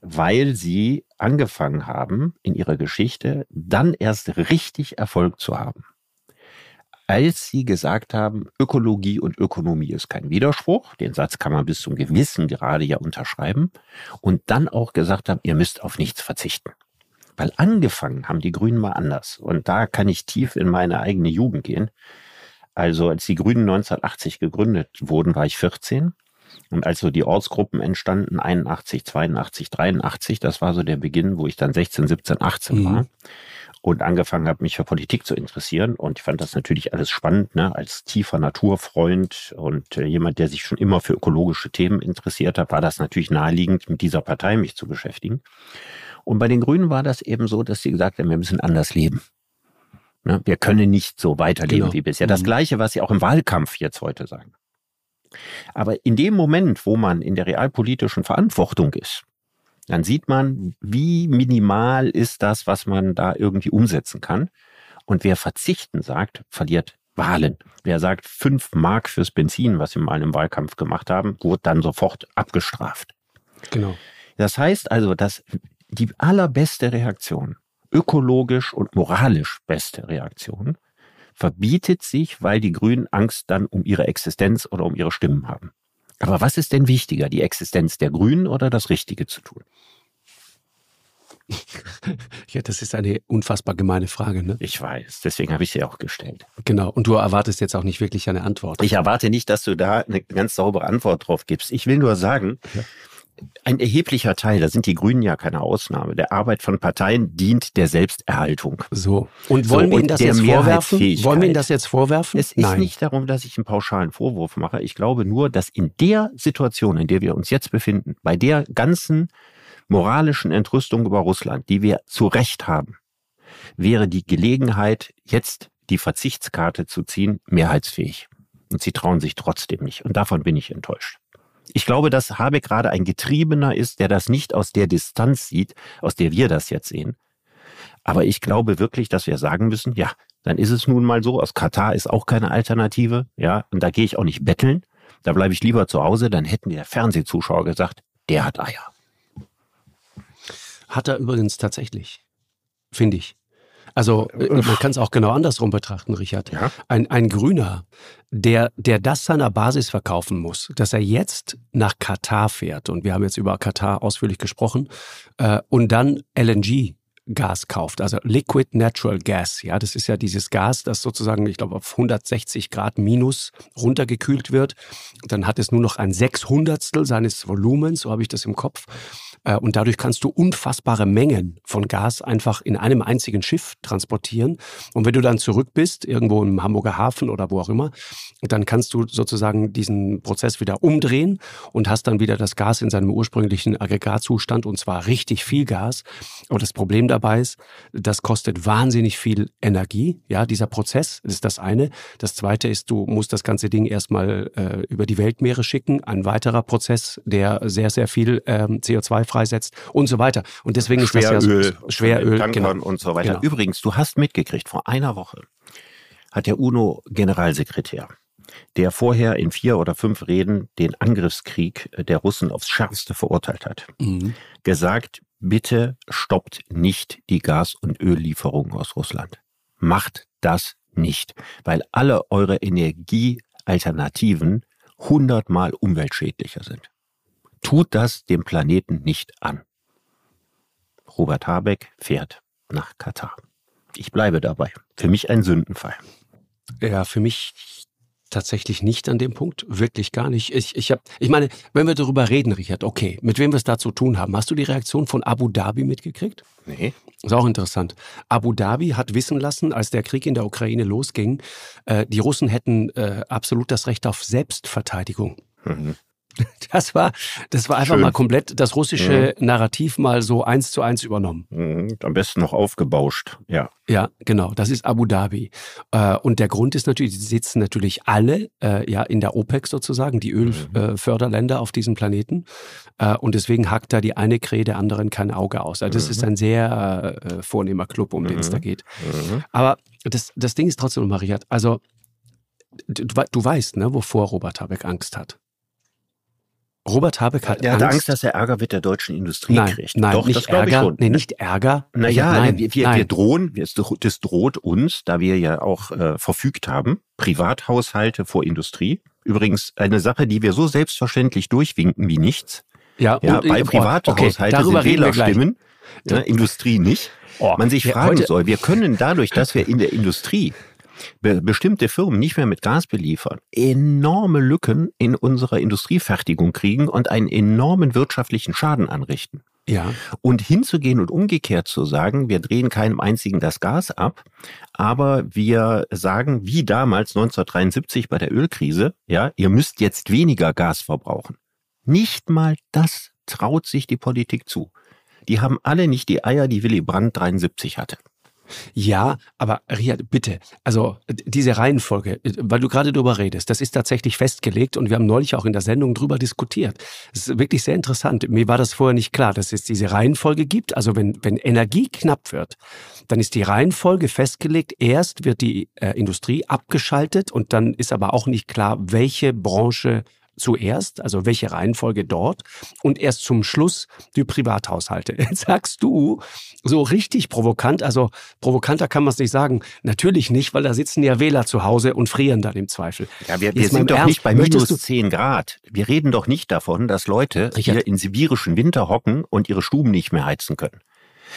Weil sie angefangen haben, in ihrer Geschichte dann erst richtig Erfolg zu haben. Als sie gesagt haben, Ökologie und Ökonomie ist kein Widerspruch, den Satz kann man bis zum gewissen Grade ja unterschreiben, und dann auch gesagt haben, ihr müsst auf nichts verzichten. Weil angefangen haben die Grünen mal anders. Und da kann ich tief in meine eigene Jugend gehen. Also als die Grünen 1980 gegründet wurden, war ich 14 und als so die Ortsgruppen entstanden, 81, 82, 83, das war so der Beginn, wo ich dann 16, 17, 18 mhm. war und angefangen habe, mich für Politik zu interessieren. Und ich fand das natürlich alles spannend, ne? als tiefer Naturfreund und äh, jemand, der sich schon immer für ökologische Themen interessiert hat, war das natürlich naheliegend, mit dieser Partei mich zu beschäftigen. Und bei den Grünen war das eben so, dass sie gesagt haben, wir müssen anders leben. Ne? Wir können nicht so weiterleben genau. wie bisher. Das mhm. Gleiche, was sie auch im Wahlkampf jetzt heute sagen. Aber in dem Moment, wo man in der realpolitischen Verantwortung ist, dann sieht man, wie minimal ist das, was man da irgendwie umsetzen kann. Und wer verzichten sagt, verliert Wahlen. Wer sagt fünf Mark fürs Benzin, was wir mal im Wahlkampf gemacht haben, wurde dann sofort abgestraft. Genau. Das heißt also, dass die allerbeste Reaktion, ökologisch und moralisch beste Reaktion, verbietet sich, weil die Grünen Angst dann um ihre Existenz oder um ihre Stimmen haben. Aber was ist denn wichtiger, die Existenz der Grünen oder das Richtige zu tun? (laughs) Ja, das ist eine unfassbar gemeine Frage, ne? Ich weiß, deswegen habe ich sie auch gestellt. Genau. Und du erwartest jetzt auch nicht wirklich eine Antwort. Ich erwarte nicht, dass du da eine ganz saubere Antwort drauf gibst. Ich will nur sagen, ja ein erheblicher Teil, da sind die Grünen ja keine Ausnahme, der Arbeit von Parteien dient der Selbsterhaltung. So. Und wollen so, wir Ihnen das jetzt vorwerfen? Wollen wir Ihnen das jetzt vorwerfen? Es ist Nein. nicht darum, dass ich einen pauschalen Vorwurf mache. Ich glaube nur, dass in der Situation, in der wir uns jetzt befinden, bei der ganzen moralischen Entrüstung über Russland, die wir zu Recht haben, wäre die Gelegenheit, jetzt die Verzichtskarte zu ziehen, mehrheitsfähig. Und sie trauen sich trotzdem nicht. Und davon bin ich enttäuscht. Ich glaube, dass Habeck gerade ein Getriebener ist, der das nicht aus der Distanz sieht, aus der wir das jetzt sehen. Aber ich glaube wirklich, dass wir sagen müssen, ja, dann ist es nun mal so, aus Katar ist auch keine Alternative, ja, und da gehe ich auch nicht betteln, da bleibe ich lieber zu Hause, dann hätten der Fernsehzuschauer gesagt, der hat Eier. Hat er übrigens tatsächlich, finde ich. Also äh, man kann es auch genau andersrum betrachten, Richard. Ja? Ein, ein Grüner, der, der das seiner Basis verkaufen muss, dass er jetzt nach Katar fährt, und wir haben jetzt über Katar ausführlich gesprochen, äh, und dann LNG Gas kauft, also Liquid Natural Gas. Ja, das ist ja dieses Gas, das sozusagen, ich glaube, auf 160 Grad minus runtergekühlt wird. Dann hat es nur noch ein Sechshundertstel seines Volumens, so habe ich das im Kopf. Äh, und dadurch kannst du unfassbare Mengen von Gas einfach in einem einzigen Schiff transportieren. Und wenn du dann zurück bist, irgendwo im Hamburger Hafen oder wo auch immer, dann kannst du sozusagen diesen Prozess wieder umdrehen und hast dann wieder das Gas in seinem ursprünglichen Aggregatzustand und zwar richtig viel Gas. Aber das Problem dabei ist, das kostet wahnsinnig viel Energie. Ja, dieser Prozess das ist das eine. Das zweite ist, du musst das ganze Ding erstmal äh, über die Weltmeere schicken. Ein weiterer Prozess, der sehr, sehr viel ähm, CO2 freisetzt und so weiter. Und deswegen ist das ja so, Schweröl genau. und so weiter. Genau. Übrigens, du hast mitgekriegt, vor einer Woche hat der UNO-Generalsekretär, der vorher in vier oder fünf Reden den Angriffskrieg der Russen aufs Schärfste verurteilt hat, mhm. gesagt, bitte stoppt nicht die Gas- und Öllieferungen aus Russland. Macht das nicht, weil alle eure Energiealternativen hundertmal umweltschädlicher sind. Tut das dem Planeten nicht an. Robert Habeck fährt nach Katar. Ich bleibe dabei. Für mich ein Sündenfall. Ja, für mich tatsächlich nicht an dem Punkt, wirklich gar nicht. Ich, ich, hab, ich meine, wenn wir darüber reden, Richard, okay, mit wem wir es da zu tun haben, hast du die Reaktion von Abu Dhabi mitgekriegt? Nee. Ist auch interessant. Abu Dhabi hat wissen lassen, als der Krieg in der Ukraine losging, äh, die Russen hätten äh, absolut das Recht auf Selbstverteidigung. Mhm. (laughs) Das war, das war einfach Schön. mal komplett das russische mhm. Narrativ mal so eins zu eins übernommen. Mhm. Am besten noch aufgebauscht, ja. Ja, genau. Das ist Abu Dhabi. Äh, und der Grund ist natürlich, sie sitzen natürlich alle äh, ja in der OPEC sozusagen, die mhm. Ölförderländer auf diesem Planeten. Äh, und deswegen hackt da die eine Krähe der anderen kein Auge aus. Also das mhm. ist ein sehr vornehmer Club, um den es da mhm. geht. Mhm. Aber das, das Ding ist trotzdem, Mariat, also du, du weißt, ne, wovor Robert Habeck Angst hat. Robert Habeck hat er hat Angst, Angst, dass er Ärger mit der deutschen Industrie nein, kriegt. Nein, Doch, nicht Ärger. Nee, nicht Ärger. Naja, nein, wir, wir, wir drohen, das droht uns, da wir ja auch äh, verfügt haben, Privathaushalte vor Industrie. Übrigens eine Sache, die wir so selbstverständlich durchwinken wie nichts. Ja, ja und, bei Privathaushalten okay, sind Wählerstimmen, ne, Industrie nicht. Oh, Man sich fragen soll, wir können dadurch, dass wir in der Industrie be bestimmte Firmen nicht mehr mit Gas beliefern, enorme Lücken in unserer Industriefertigung kriegen und einen enormen wirtschaftlichen Schaden anrichten. Ja. Und hinzugehen und umgekehrt zu sagen, wir drehen keinem einzigen das Gas ab, aber wir sagen, wie damals 1973 bei der Ölkrise, ja, ihr müsst jetzt weniger Gas verbrauchen. Nicht mal das traut sich die Politik zu. Die haben alle nicht die Eier, die Willy Brandt 73 hatte. Ja, aber Riyad, bitte, also diese Reihenfolge, weil du gerade drüber redest, das ist tatsächlich festgelegt und wir haben neulich auch in der Sendung drüber diskutiert. Es ist wirklich sehr interessant. Mir war das vorher nicht klar, dass es diese Reihenfolge gibt. Also wenn, wenn Energie knapp wird, dann ist die Reihenfolge festgelegt. Erst wird die äh, Industrie abgeschaltet und dann ist aber auch nicht klar, welche Branche zuerst, also welche Reihenfolge dort und erst zum Schluss die Privathaushalte. (laughs) Jetzt sagst du so richtig provokant, also provokanter kann man es nicht sagen, natürlich nicht, weil da sitzen ja Wähler zu Hause und frieren dann im Zweifel. Ja, wir, wir sind doch Ernst, nicht bei minus 10 Grad. Wir reden doch nicht davon, dass Leute Richard, hier in sibirischen Winter hocken und ihre Stuben nicht mehr heizen können.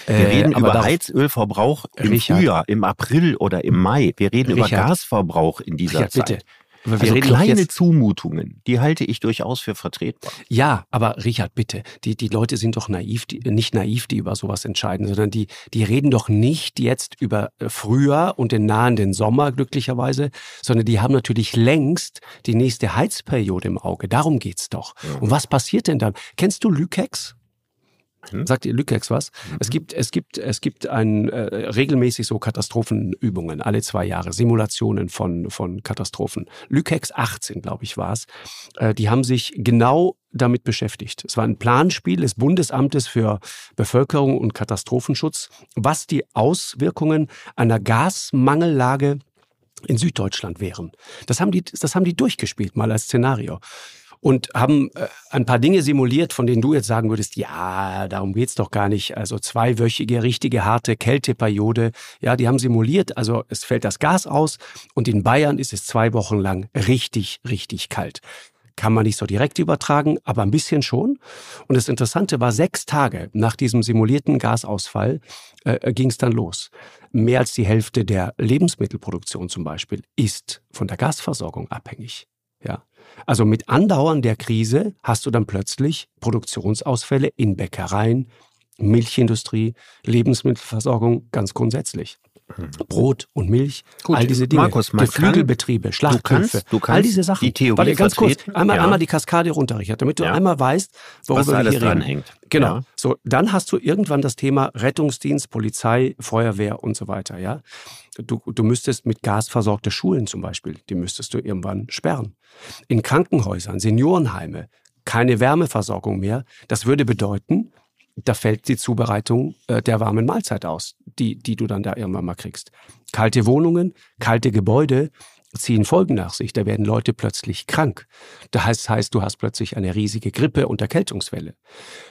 Wir äh, reden über Heizölverbrauch im Richard, Frühjahr, im April oder im Mai. Wir reden Richard, über Gasverbrauch in dieser Richard, Zeit. Bitte. Wir also reden kleine Zumutungen, die halte ich durchaus für vertretbar. Ja, aber Richard, bitte, die, die Leute sind doch naiv, die, nicht naiv, die über sowas entscheiden, sondern die, die reden doch nicht jetzt über äh, Frühjahr und den nahenden Sommer glücklicherweise, sondern die haben natürlich längst die nächste Heizperiode im Auge. Darum geht's doch. Ja. Und was passiert denn dann? Kennst du Lükex? Hm? Sagt ihr Lükex was? Mhm. Es gibt, es gibt, es gibt ein, äh, regelmäßig so Katastrophenübungen, alle zwei Jahre, Simulationen von, von Katastrophen. Lükex 18, glaube ich, war es. Äh, die haben sich genau damit beschäftigt. Es war ein Planspiel des Bundesamtes für Bevölkerung und Katastrophenschutz, was die Auswirkungen einer Gasmangellage in Süddeutschland wären. Das haben die, das haben die durchgespielt, mal als Szenario und haben äh, ein paar Dinge simuliert, von denen du jetzt sagen würdest, ja, darum geht's doch gar nicht. Also zweiwöchige, richtige, harte Kälteperiode, ja, die haben simuliert, also es fällt das Gas aus und in Bayern ist es zwei Wochen lang richtig, richtig kalt. Kann man nicht so direkt übertragen, aber ein bisschen schon. Und das Interessante war, sechs Tage nach diesem simulierten Gasausfall äh, äh ging es dann los. Mehr als die Hälfte der Lebensmittelproduktion zum Beispiel ist von der Gasversorgung abhängig. Ja. Also mit Andauern der Krise hast du dann plötzlich Produktionsausfälle in Bäckereien, Milchindustrie, Lebensmittelversorgung ganz grundsätzlich. Brot und Milch, Gut, all diese Dinge, Markus, Geflügelbetriebe, Schlachthöfe, du kannst, all diese Sachen. Die Theorie Warte, ganz kurz, einmal, ja. einmal die Kaskade runter, Richard, damit du ja. einmal weißt, worüber alles wir hier reden. hängt. Genau. Ja. So, dann hast du irgendwann das Thema Rettungsdienst, Polizei, Feuerwehr und so weiter. Ja, du, du müsstest mit Gas versorgte Schulen zum Beispiel, die müsstest du irgendwann sperren. In Krankenhäusern, Seniorenheime, keine Wärmeversorgung mehr. Das würde bedeuten, da fällt die Zubereitung äh, der warmen Mahlzeit aus, die, die du dann da irgendwann mal kriegst. Kalte Wohnungen, kalte Gebäude, ziehen Folgen nach sich. Da werden Leute plötzlich krank. Das heißt, du hast plötzlich eine riesige Grippe- und Erkältungswelle.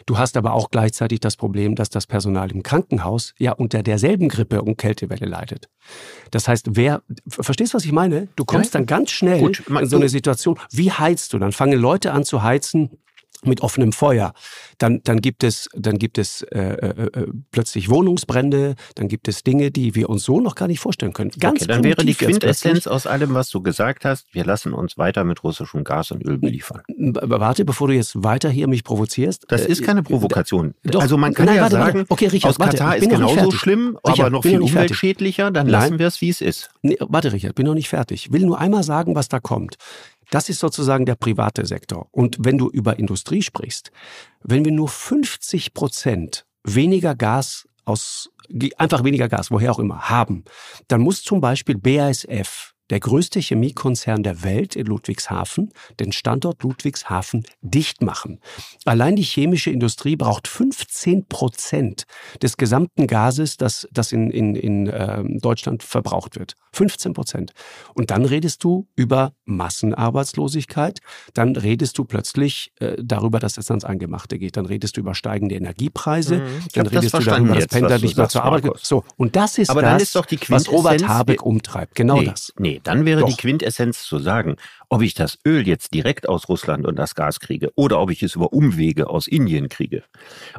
Du hast aber auch gleichzeitig das Problem, dass das Personal im Krankenhaus ja unter derselben Grippe- und Kältewelle leidet. Das heißt, wer, verstehst du, was ich meine? Du kommst ja, dann ganz schnell gut, in so eine Situation. Wie heizt du? Dann fangen Leute an zu heizen, mit offenem Feuer. Dann, dann gibt es, dann gibt es äh, äh, äh, plötzlich Wohnungsbrände, dann gibt es Dinge, die wir uns so noch gar nicht vorstellen können. Ganz okay, dann wäre die Quintessenz aus allem, was du gesagt hast, wir lassen uns weiter mit russischem Gas und Öl beliefern. Warte, bevor du jetzt weiter hier mich provozierst. Das ist keine äh, Provokation. Doch, also man kann nein, ja warte, sagen, warte. Okay, Richard, aus Katar warte, ist genauso schlimm, Richard, aber noch viel umweltschädlicher, dann lassen wir es, wie es ist. Nee, warte, Richard, bin noch nicht fertig. Will nur einmal sagen, was da kommt. Das ist sozusagen der private Sektor. Und wenn du über Industrie sprichst, wenn wir nur 50 Prozent weniger Gas aus, einfach weniger Gas, woher auch immer, haben, dann muss zum Beispiel BASF der größte Chemiekonzern der Welt in Ludwigshafen, den Standort Ludwigshafen dicht machen. Allein die chemische Industrie braucht 15 Prozent des gesamten Gases, das, das in, in, in äh, Deutschland verbraucht wird. 15 Prozent. Und dann redest du über Massenarbeitslosigkeit, dann redest du plötzlich äh, darüber, dass es ans Eingemachte geht, dann redest du über steigende Energiepreise, mhm. dann redest du darüber, dass Pendler nicht mehr zur Arbeit gehen. So, und das ist Aber das, ist was Robert Habeck umtreibt. Genau nee, das. Nee, dann wäre Doch. die Quintessenz zu sagen, ob ich das Öl jetzt direkt aus Russland und das Gas kriege oder ob ich es über Umwege aus Indien kriege,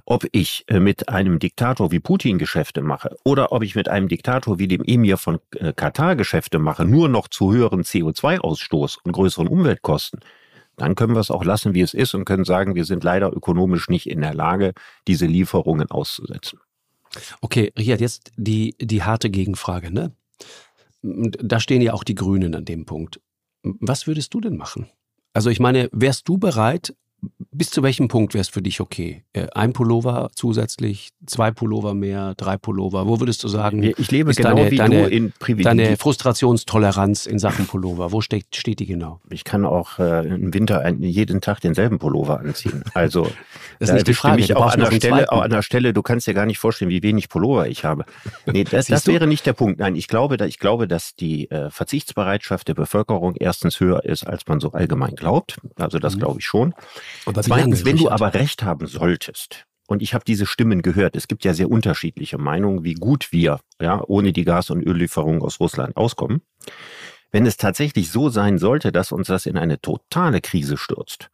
ob ich äh, mit einem Diktator wie Putin Geschäfte mache oder ob ich mit einem Diktator wie dem Emir von äh, Katar Geschäfte mache, nur noch zu höheren CO2-Ausstoß und größeren Umweltkosten, dann können wir es auch lassen, wie es ist und können sagen, wir sind leider ökonomisch nicht in der Lage, diese Lieferungen auszusetzen. Okay, Richard, jetzt die, die harte Gegenfrage. Ne? Da stehen ja auch die Grünen an dem Punkt. Was würdest du denn machen? Also ich meine, wärst du bereit, bis zu welchem Punkt wäre es für dich okay? Äh, ein Pullover zusätzlich, zwei Pullover mehr, drei Pullover? Wo würdest du sagen, ich lebe genau deine, wie deine, du in deine Frustrationstoleranz in Sachen Pullover? Wo steht, steht die genau? Ich kann auch äh, im Winter ein, jeden Tag denselben Pullover anziehen. Also (laughs) das ist nicht die Frage. Ich auch an, der Stelle, auch an der Stelle, du kannst dir gar nicht vorstellen, wie wenig Pullover ich habe. Nee, (laughs) das, das wäre nicht der Punkt. Nein, ich glaube, ich glaube, dass die äh, Verzichtsbereitschaft der Bevölkerung erstens höher ist, als man so allgemein glaubt. Also das mhm. glaube ich schon. Zweitens, wenn du aber recht haben solltest, und ich habe diese Stimmen gehört. Es gibt ja sehr unterschiedliche Meinungen, wie gut wir ja, ohne die Gas- und Öllieferungen aus Russland auskommen. Wenn es tatsächlich so sein sollte, dass uns das in eine totale Krise stürzt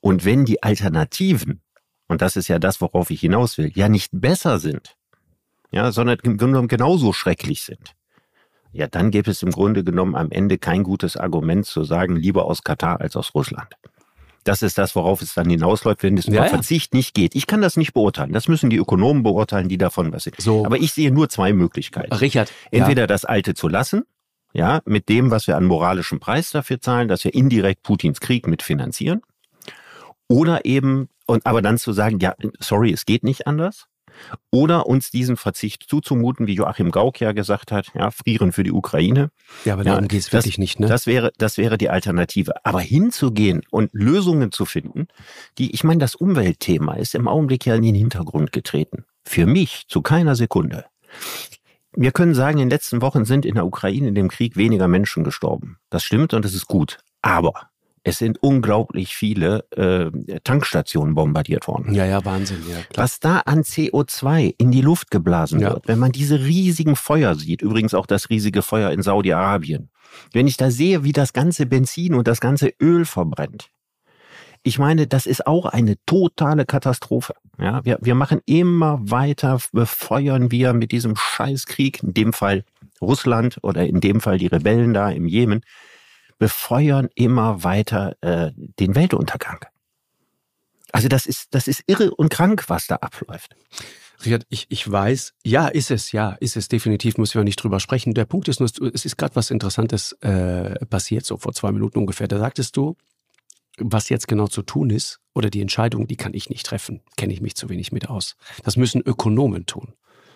und wenn die Alternativen, und das ist ja das, worauf ich hinaus will, ja nicht besser sind, ja, sondern im Grunde genommen genauso schrecklich sind, ja, dann gäbe es im Grunde genommen am Ende kein gutes Argument zu sagen, lieber aus Katar als aus Russland. Das ist das, worauf es dann hinausläuft, wenn es über ja, Verzicht nicht geht. Ich kann das nicht beurteilen. Das müssen die Ökonomen beurteilen, die davon was sind. So. Aber ich sehe nur zwei Möglichkeiten. Richard. Entweder ja. das Alte zu lassen, ja, mit dem, was wir an moralischem Preis dafür zahlen, dass wir indirekt Putins Krieg mitfinanzieren. Oder eben, und aber dann zu sagen, ja, sorry, es geht nicht anders. Oder uns diesen Verzicht zuzumuten, wie Joachim Gauck ja gesagt hat, ja, frieren für die Ukraine. Ja, aber darum ja, geht es wirklich nicht, ne? Das wäre, das wäre die Alternative. Aber hinzugehen und Lösungen zu finden, die, ich meine, das Umweltthema ist im Augenblick ja in den Hintergrund getreten. Für mich zu keiner Sekunde. Wir können sagen, in den letzten Wochen sind in der Ukraine in dem Krieg weniger Menschen gestorben. Das stimmt und das ist gut. Aber es sind unglaublich viele äh, Tankstationen bombardiert worden. Ja, ja, Wahnsinn. Ja, klar. Was da an CO2 in die Luft geblasen ja. wird, wenn man diese riesigen Feuer sieht, übrigens auch das riesige Feuer in Saudi-Arabien, wenn ich da sehe, wie das ganze Benzin und das ganze Öl verbrennt, ich meine, das ist auch eine totale Katastrophe. Ja, wir, wir machen immer weiter, befeuern wir mit diesem Scheißkrieg, in dem Fall Russland oder in dem Fall die Rebellen da im Jemen, befeuern immer weiter äh, den Weltuntergang. Also das ist, das ist irre und krank, was da abläuft. Richard, ich, ich weiß, ja, ist es, ja, ist es definitiv, müssen wir nicht drüber sprechen. Der Punkt ist nur, es ist gerade was Interessantes äh, passiert, so vor zwei Minuten ungefähr. Da sagtest du, was jetzt genau zu tun ist oder die Entscheidung, die kann ich nicht treffen, kenne ich mich zu wenig mit aus. Das müssen Ökonomen tun.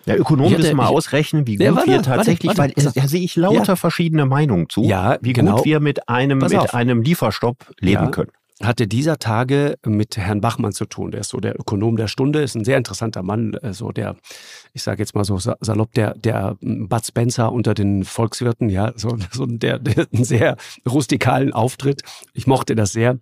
Ja, Ökonomen müssen mal ausrechnen, wie gut ja, warte, wir tatsächlich, warte, warte, weil da sehe ich lauter ja. verschiedene Meinungen zu, ja, wie genau. gut wir mit einem, mit einem Lieferstopp leben ja. können hatte dieser Tage mit Herrn Bachmann zu tun. Der ist so der Ökonom der Stunde, ist ein sehr interessanter Mann, äh, so der, ich sage jetzt mal so salopp, der, der Bud Spencer unter den Volkswirten, ja, so, (laughs) so der, der einen sehr rustikalen Auftritt. Ich mochte das sehr.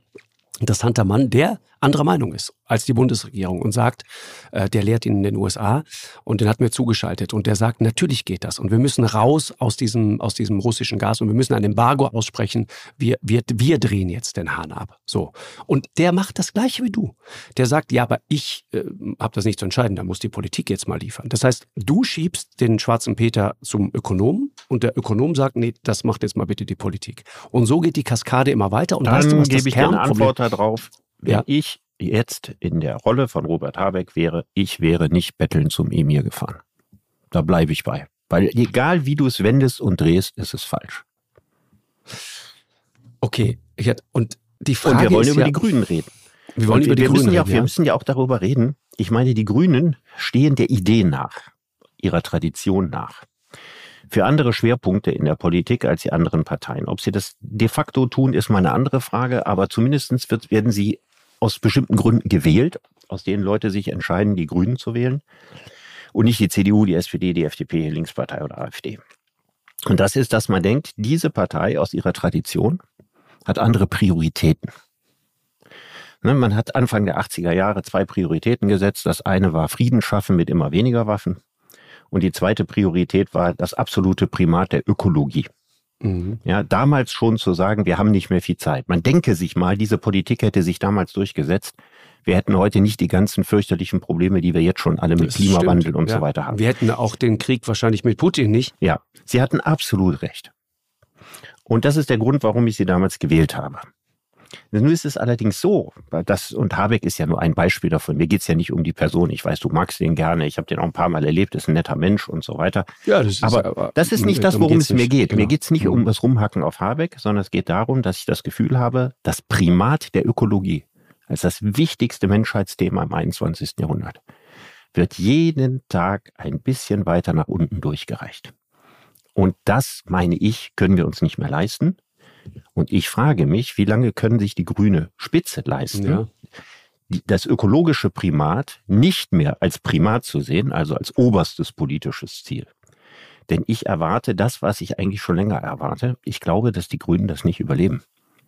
Interessanter Mann, der anderer Meinung ist als die Bundesregierung und sagt, äh, der lehrt ihn in den USA und den hat mir zugeschaltet und der sagt, natürlich geht das und wir müssen raus aus diesem, aus diesem russischen Gas und wir müssen ein Embargo aussprechen. Wir, wir, wir drehen jetzt den Hahn ab. So. Und der macht das Gleiche wie du. Der sagt, ja, aber ich äh, habe das nicht zu entscheiden, da muss die Politik jetzt mal liefern. Das heißt, du schiebst den schwarzen Peter zum Ökonomen und der Ökonom sagt, nee, das macht jetzt mal bitte die Politik. Und so geht die Kaskade immer weiter. Und Dann weißt du, was gebe das ich dir eine Antwort darauf. Wenn ja. ich jetzt in der Rolle von Robert Habeck wäre, ich wäre nicht betteln zum Emir gefahren. Da bleibe ich bei. Weil egal wie du es wendest und drehst, ist es falsch. Okay, und die Frage Und wir wollen ist über ja, die Grünen reden. Wir wollen und über die wir Grünen müssen ja, reden. Wir müssen ja auch darüber reden. Ich meine, die Grünen stehen der Idee nach, ihrer Tradition nach. Für andere Schwerpunkte in der Politik als die anderen Parteien. Ob sie das de facto tun, ist mal eine andere Frage, aber zumindest werden sie aus bestimmten Gründen gewählt, aus denen Leute sich entscheiden, die Grünen zu wählen und nicht die CDU, die SPD, die FDP, die Linkspartei oder AfD. Und das ist, dass man denkt, diese Partei aus ihrer Tradition hat andere Prioritäten. Ne, man hat Anfang der 80er Jahre zwei Prioritäten gesetzt. Das eine war Frieden schaffen mit immer weniger Waffen. Und die zweite Priorität war das absolute Primat der Ökologie. Mhm. Ja, damals schon zu sagen, wir haben nicht mehr viel Zeit. Man denke sich mal, diese Politik hätte sich damals durchgesetzt. Wir hätten heute nicht die ganzen fürchterlichen Probleme, die wir jetzt schon alle mit das Klimawandel stimmt. und ja. so weiter haben. Wir hätten auch den Krieg wahrscheinlich mit Putin nicht. Ja, Sie hatten absolut recht. Und das ist der Grund, warum ich Sie damals gewählt habe. Nun ist es allerdings so, das, und Habeck ist ja nur ein Beispiel davon. Mir geht es ja nicht um die Person. Ich weiß, du magst den gerne. Ich habe den auch ein paar Mal erlebt, ist ein netter Mensch und so weiter. Ja, das ist aber, aber das ist nicht das, worum es mir geht. Genau. Mir geht es nicht um das Rumhacken auf Habeck, sondern es geht darum, dass ich das Gefühl habe, das Primat der Ökologie als das wichtigste Menschheitsthema im 21. Jahrhundert, wird jeden Tag ein bisschen weiter nach unten durchgereicht. Und das, meine ich, können wir uns nicht mehr leisten. Und ich frage mich, wie lange können sich die grüne Spitze leisten, ja. das ökologische Primat nicht mehr als Primat zu sehen, also als oberstes politisches Ziel. Denn ich erwarte das, was ich eigentlich schon länger erwarte. Ich glaube, dass die Grünen das nicht überleben.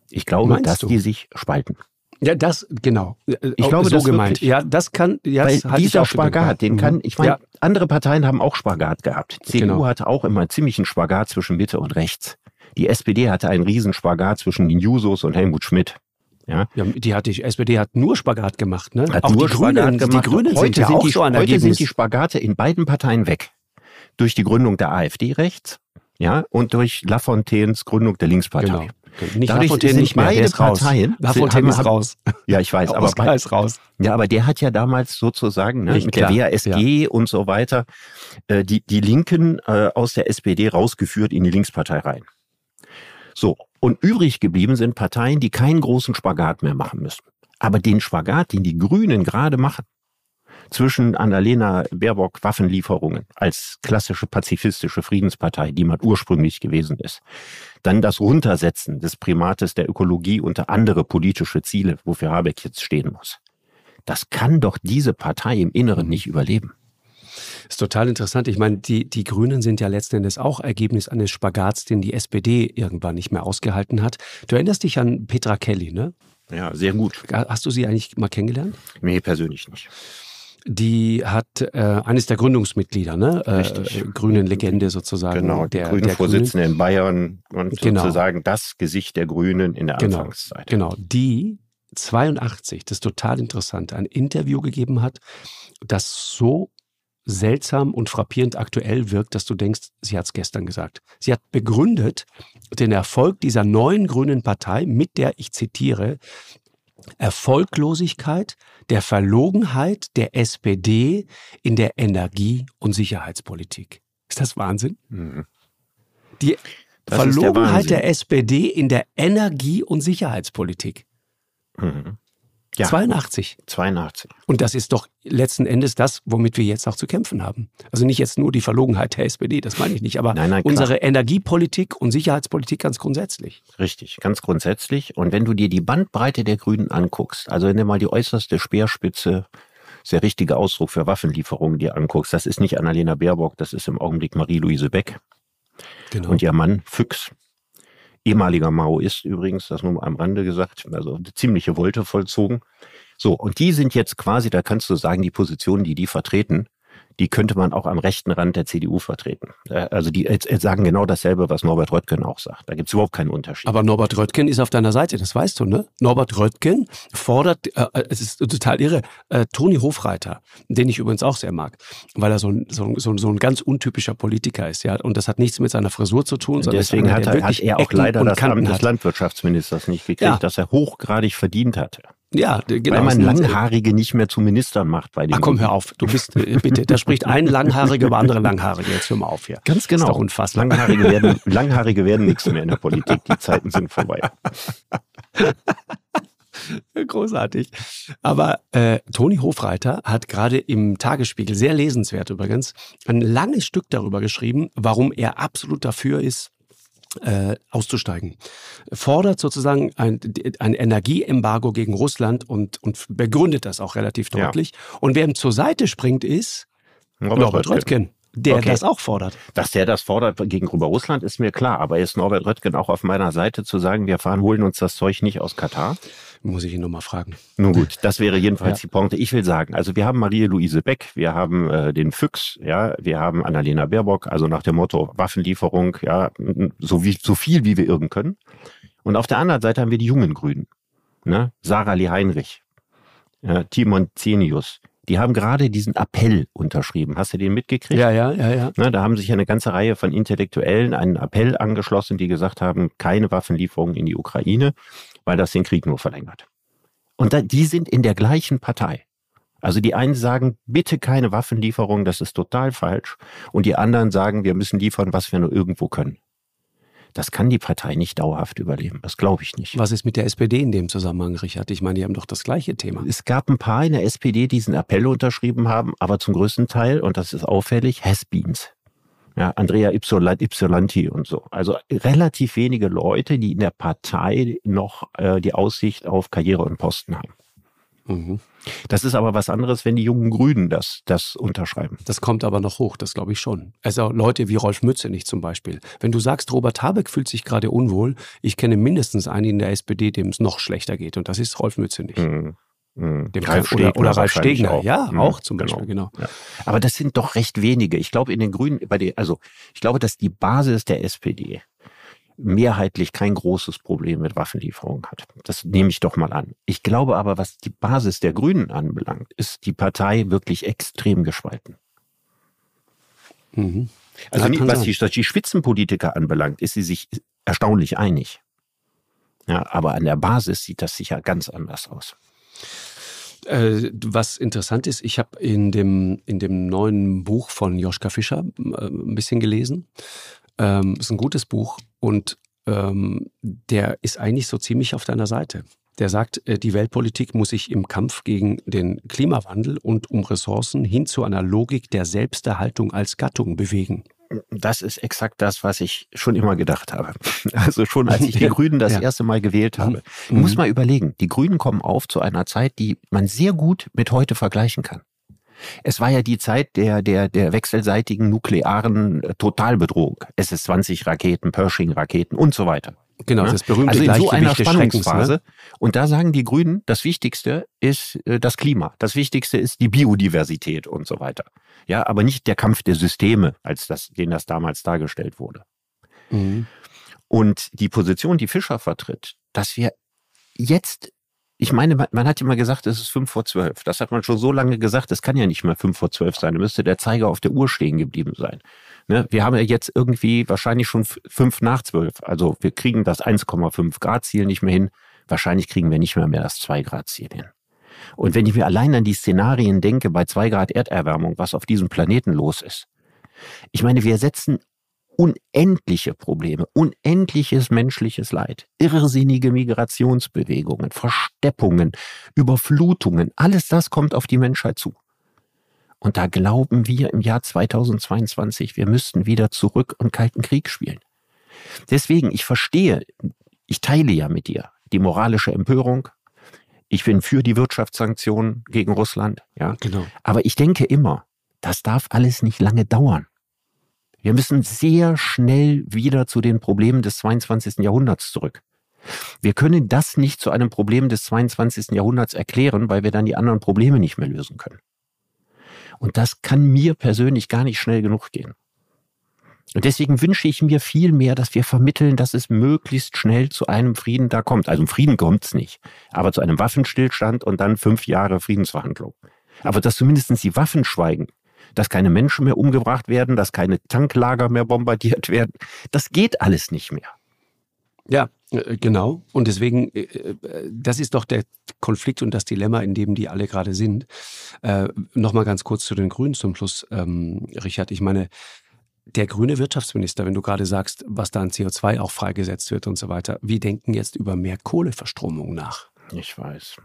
Ich glaube, Meinst dass du? die sich spalten. Ja, das, genau. Ich glaube, so das gemeint. Wirklich. Ja, das kann, ja, Weil das dieser Spagat, den kann, mhm. ich meine, ja. andere Parteien haben auch Spagat gehabt. Die CDU genau. hatte auch immer ziemlich einen Spagat zwischen Mitte und rechts. Die SPD hatte einen riesen Spagat zwischen den Jusos und Helmut Schmidt. Ja. ja, die hat die SPD hat nur Spagat gemacht, ne? Hat auch nur die Grünen, gemacht. Die Grünen heute sind ja sind auch die, so ein Heute sind die Spagate in beiden Parteien weg. Durch die Gründung der AfD rechts, ja, und durch Lafontaines Gründung der Linkspartei. Genau. Nicht Dadurch Lafontaine nicht mehr, beide Parteien. Lafontaine ist raus. Ja, ich weiß. (laughs) aber Oskar ist raus. Ja, aber der hat ja damals sozusagen ne, mit klar, der WASG ja. und so weiter äh, die, die Linken äh, aus der SPD rausgeführt in die Linkspartei rein. So, und übrig geblieben sind Parteien, die keinen großen Spagat mehr machen müssen. Aber den Spagat, den die Grünen gerade machen, zwischen Annalena Baerbock Waffenlieferungen als klassische pazifistische Friedenspartei, die man ursprünglich gewesen ist. Dann das Runtersetzen des Primates der Ökologie unter andere politische Ziele, wofür Habeck jetzt stehen muss. Das kann doch diese Partei im Inneren nicht überleben. Das ist total interessant. Ich meine, die, die Grünen sind ja letzten Endes auch Ergebnis eines Spagats, den die SPD irgendwann nicht mehr ausgehalten hat. Du erinnerst dich an Petra Kelly, ne? Ja, sehr gut. Hast du sie eigentlich mal kennengelernt? Nee, persönlich nicht. Die hat äh, eines der Gründungsmitglieder, ne? Äh, Richtig. Grünen Legende sozusagen. Genau, der, Grünen Vorsitzende Grünen. in Bayern und genau. sozusagen das Gesicht der Grünen in der genau. Anfangszeit. Genau, die 82, das ist total interessant, ein Interview gegeben hat, das so seltsam und frappierend aktuell wirkt, dass du denkst, sie hat es gestern gesagt. Sie hat begründet den Erfolg dieser neuen grünen Partei mit der, ich zitiere, Erfolglosigkeit der Verlogenheit der SPD in der Energie- und Sicherheitspolitik. Ist das Wahnsinn? Mhm. Die das Verlogenheit der, der, SPD in der Energie- und Sicherheitspolitik. Mhm. Ja. 82. 82. Und das ist doch letzten Endes das, womit wir jetzt auch zu kämpfen haben. Also nicht jetzt nur die Verlogenheit der SPD, das meine ich nicht, aber nein, nein, unsere Energiepolitik und Sicherheitspolitik ganz grundsätzlich. Richtig, ganz grundsätzlich. Und wenn du dir die Bandbreite der Grünen anguckst, also wenn du mal die äußerste Speerspitze der richtige Ausdruck für Waffenlieferungen dir anguckst, das ist nicht Annalena Baerbock, das ist im Augenblick Marie-Louise Beck. Genau. Und ihr Mann Füchs ehemaliger Maoist übrigens, das nur am Rande gesagt, also eine ziemliche Wolte vollzogen. So, und die sind jetzt quasi, da kannst du sagen, die Positionen, die die vertreten, die könnte man auch am rechten Rand der CDU vertreten. Äh, also die sagen genau dasselbe, was Norbert Röttgen auch sagt. Da gibt es überhaupt keinen Unterschied. Aber Norbert Röttgen ist auf deiner Seite, das weißt du, ne? Norbert Röttgen fordert, äh, äh es ist total irre, äh, Toni Hofreiter, den ich übrigens auch sehr mag, weil er so ein, so, so, so ein ganz untypischer Politiker ist, ja. Und das hat nichts mit seiner Frisur zu tun, sondern deswegen hat er, hat er auch Ecken leider das Amt des Landwirtschaftsministers nicht gekriegt, ja. das er hochgradig verdient hatte. Ja, genau. Weil man Langhaarige nicht mehr zu Ministern macht bei den. Ach komm, hör auf. Du bist, äh, bitte, da spricht ein Langhaarige über andere Langhaarige. Jetzt hör mal auf hier. Ganz genau. ist doch unfassbar. Langhaarige werden, Langhaarige werden nichts mehr in der Politik. Die Zeiten sind vorbei. (laughs) Großartig. Aber äh, Toni Hofreiter hat gerade im Tagesspiegel, sehr lesenswert übrigens, ein langes Stück darüber geschrieben, warum er absolut dafür ist, äh, auszusteigen. Fordert sozusagen ein, ein Energieembargo gegen Russland und, und begründet das auch relativ deutlich. Ja. Und wer ihm zur Seite springt, ist Norbert, Norbert Röttgen. Der okay. das auch fordert. Dass der das fordert gegenüber Russland, ist mir klar. Aber ist Norbert Röttgen auch auf meiner Seite zu sagen, wir fahren, holen uns das Zeug nicht aus Katar? Muss ich ihn nochmal fragen. Nun gut, das wäre jedenfalls ja. die Pointe. Ich will sagen, also wir haben Marie-Louise Beck, wir haben äh, den Füchs, ja, wir haben Annalena Baerbock, also nach dem Motto Waffenlieferung, ja, so, wie, so viel wie wir irgend können. Und auf der anderen Seite haben wir die jungen Grünen, ne? Sarah Lee Heinrich, ja, Timon Zenius, die haben gerade diesen Appell unterschrieben. Hast du den mitgekriegt? Ja, ja, ja, ja. Ne, da haben sich eine ganze Reihe von Intellektuellen einen Appell angeschlossen, die gesagt haben, keine Waffenlieferungen in die Ukraine weil das den Krieg nur verlängert. Und da, die sind in der gleichen Partei. Also die einen sagen, bitte keine Waffenlieferung, das ist total falsch. Und die anderen sagen, wir müssen liefern, was wir nur irgendwo können. Das kann die Partei nicht dauerhaft überleben. Das glaube ich nicht. Was ist mit der SPD in dem Zusammenhang, Richard? Ich meine, die haben doch das gleiche Thema. Es gab ein paar in der SPD, die diesen Appell unterschrieben haben, aber zum größten Teil, und das ist auffällig, Has-Beens. Ja, Andrea Ypsilanti und so. Also relativ wenige Leute, die in der Partei noch äh, die Aussicht auf Karriere und Posten haben. Mhm. Das ist aber was anderes, wenn die jungen Grünen das, das unterschreiben. Das kommt aber noch hoch, das glaube ich schon. Also Leute wie Rolf Mützenich zum Beispiel. Wenn du sagst, Robert Habeck fühlt sich gerade unwohl, ich kenne mindestens einen in der SPD, dem es noch schlechter geht und das ist Rolf Mützenich. Mhm. Mhm. Dem Ralf Stegner, oder, oder Ralf Stegner, auch. ja, mhm. auch zum genau. Beispiel, genau. Ja. Aber das sind doch recht wenige. Ich glaube, in den Grünen, bei den, also ich glaube, dass die Basis der SPD mehrheitlich kein großes Problem mit Waffenlieferungen hat. Das nehme ich doch mal an. Ich glaube aber, was die Basis der Grünen anbelangt, ist die Partei wirklich extrem gespalten. Mhm. Also ja, was, die, was die Spitzenpolitiker anbelangt, ist sie sich erstaunlich einig. Ja, aber an der Basis sieht das sicher ganz anders aus. Äh, was interessant ist, ich habe in dem, in dem neuen Buch von Joschka Fischer äh, ein bisschen gelesen. Ähm, ist ein gutes Buch und ähm, der ist eigentlich so ziemlich auf deiner Seite. Der sagt, äh, die Weltpolitik muss sich im Kampf gegen den Klimawandel und um Ressourcen hin zu einer Logik der Selbsterhaltung als Gattung bewegen. Das ist exakt das, was ich schon immer gedacht habe. (laughs) Also schon als ich die Grünen das ja. erste Mal gewählt habe. Mhm. Du musst mal überlegen, die Grünen kommen auf zu einer Zeit, die man sehr gut mit heute vergleichen kann. Es war ja die Zeit der, der, der wechselseitigen nuklearen äh, Totalbedrohung. SS-20-Raketen, Pershing-Raketen und so weiter. Genau, ja? das berühmte also in so einer Spannungsphase. Ne? Und da sagen die Grünen, das Wichtigste ist äh, das Klima, das Wichtigste ist die Biodiversität und so weiter. Ja, aber nicht der Kampf der Systeme, als das, den das damals dargestellt wurde. Mhm. Und die Position, die Fischer vertritt, dass wir jetzt ich meine, man hat immer gesagt, es ist fünf vor zwölf. Das hat man schon so lange gesagt, es kann ja nicht mehr fünf vor zwölf sein. Da müsste der Zeiger auf der Uhr stehen geblieben sein. Ne? Wir haben ja jetzt irgendwie wahrscheinlich schon fünf nach zwölf. Also wir kriegen das 1,5 Grad Ziel nicht mehr hin. Wahrscheinlich kriegen wir nicht mehr mehr das 2 Grad Ziel hin. Und wenn ich mir allein an die Szenarien denke, bei zwei Grad Erderwärmung, was auf diesem Planeten los ist. Ich meine, wir setzen unendliche Probleme, unendliches menschliches Leid, irrsinnige Migrationsbewegungen, Versteppungen, Überflutungen, alles das kommt auf die Menschheit zu. Und da glauben wir im Jahr 2022, wir müssten wieder zurück und Kalten Krieg spielen. Deswegen, ich verstehe, ich teile ja mit dir die moralische Empörung. Ich bin für die Wirtschaftssanktionen gegen Russland, ja. Genau. Aber ich denke immer, das darf alles nicht lange dauern. Wir müssen sehr schnell wieder zu den Problemen des 22. Jahrhunderts zurück. Wir können das nicht zu einem Problem des 22. Jahrhunderts erklären, weil wir dann die anderen Probleme nicht mehr lösen können. Und das kann mir persönlich gar nicht schnell genug gehen. Und deswegen wünsche ich mir viel mehr, dass wir vermitteln, dass es möglichst schnell zu einem Frieden da kommt. Also Frieden kommt es nicht, aber zu einem Waffenstillstand und dann fünf Jahre Friedensverhandlung. Aber dass zumindest die Waffen schweigen, dass keine Menschen mehr umgebracht werden, dass keine Tanklager mehr bombardiert werden. Das geht alles nicht mehr. Ja, äh, genau. Und deswegen, äh, äh, das ist doch der Konflikt und das Dilemma, in dem die alle gerade sind. Äh, Nochmal ganz kurz zu den Grünen zum Schluss, ähm, Richard. Ich meine, der grüne Wirtschaftsminister, wenn du gerade sagst, was da an CO2 auch freigesetzt wird und so weiter, wir denken jetzt über mehr Kohleverstromung nach. Ich weiß.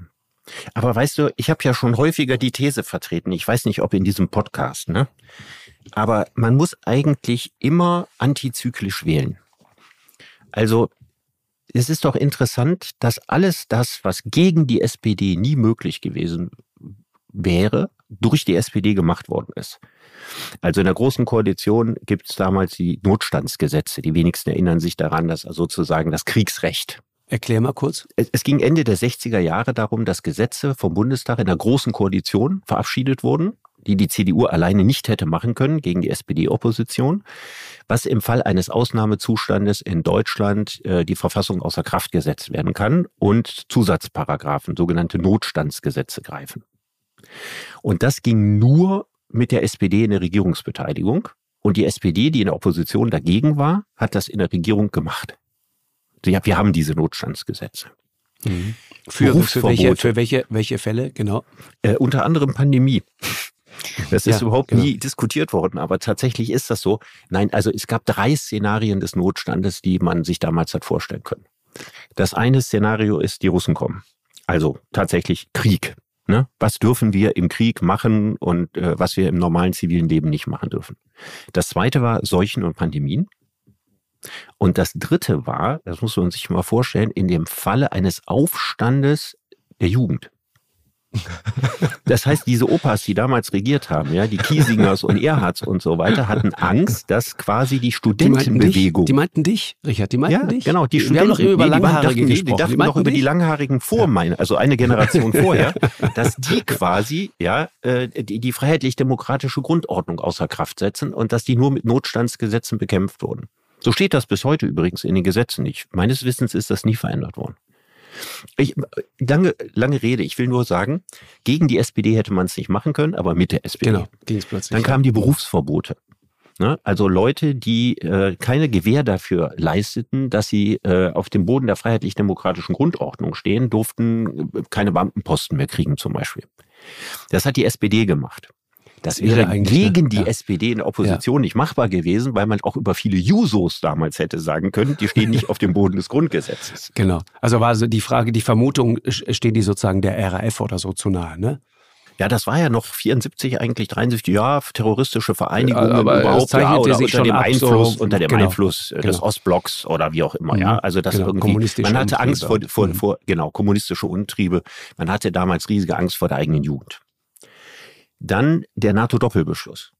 Aber weißt du, ich habe ja schon häufiger die These vertreten, ich weiß nicht, ob in diesem Podcast, ne? Aber man muss eigentlich immer antizyklisch wählen. Also es ist doch interessant, dass alles das, was gegen die SPD nie möglich gewesen wäre, durch die SPD gemacht worden ist. Also in der Großen Koalition gibt es damals die Notstandsgesetze. Die wenigsten erinnern sich daran, dass sozusagen das Kriegsrecht Erklär mal kurz. Es ging Ende der 60er Jahre darum, dass Gesetze vom Bundestag in der Großen Koalition verabschiedet wurden, die die CDU alleine nicht hätte machen können gegen die SPD-Opposition, was im Fall eines Ausnahmezustandes in Deutschland äh, die Verfassung außer Kraft gesetzt werden kann und Zusatzparagraphen, sogenannte Notstandsgesetze greifen. Und das ging nur mit der SPD in der Regierungsbeteiligung. Und die SPD, die in der Opposition dagegen war, hat das in der Regierung gemacht ja, wir haben diese Notstandsgesetze. Mhm. Für, für, welche, für welche, welche Fälle, genau? Äh, unter anderem Pandemie. Das ist ja, überhaupt genau. nie diskutiert worden, aber tatsächlich ist das so. Nein, also es gab drei Szenarien des Notstandes, die man sich damals hat vorstellen können. Das eine Szenario ist, die Russen kommen. Also tatsächlich Krieg. Ne? Was dürfen wir im Krieg machen und äh, was wir im normalen zivilen Leben nicht machen dürfen. Das zweite war Seuchen und Pandemien. Und das dritte war, das muss man sich mal vorstellen, in dem Falle eines Aufstandes der Jugend. (laughs) Das heißt, diese Opas, die damals regiert haben, ja, die Kiesingers und Erhards und so weiter, hatten Angst, dass quasi die Studentenbewegung. Die meinten dich, Richard, die meinten ja, dich. Genau, die Studenten. Wir haben noch über Langhaarige nee, gesprochen. Die dachten noch über die Langhaarigen vor meine, also eine Generation (laughs) vorher, dass die quasi, ja, äh, die, die freiheitlich-demokratische Grundordnung außer Kraft setzen und dass die nur mit Notstandsgesetzen bekämpft wurden. So steht das bis heute übrigens in den Gesetzen nicht. Meines Wissens ist das nie verändert worden. Ich, lange, lange Rede. Ich will nur sagen, gegen die SPD hätte man es nicht machen können, aber mit der SPD. Genau, ging es plötzlich. Dann kamen die Berufsverbote. Ne? Also Leute, die äh, keine Gewähr dafür leisteten, dass sie äh, auf dem Boden der freiheitlich-demokratischen Grundordnung stehen, durften äh, keine Beamtenposten mehr kriegen zum Beispiel. Das hat die SPD gemacht. Das wäre gegen die ja. SPD in der Opposition ja. nicht machbar gewesen, weil man auch über viele Jusos damals hätte sagen können, die stehen nicht auf dem Boden des Grundgesetzes. (laughs) Genau. Also war so die Frage, die Vermutung, stehen die sozusagen der RAF oder so zu nahe, ne? Ja, das war ja noch 74 eigentlich 73 ja terroristische Vereinigungen ja, aber überhaupt ja, oder unter dem Einfluss so, unter dem genau, Einfluss äh, genau. des Ostblocks oder wie auch immer ja mhm. also das genau, irgendwie man hatte Angst vor, vor, mhm. vor genau kommunistische Untriebe man hatte damals riesige Angst vor der eigenen Jugend dann der NATO-Doppelbeschluss.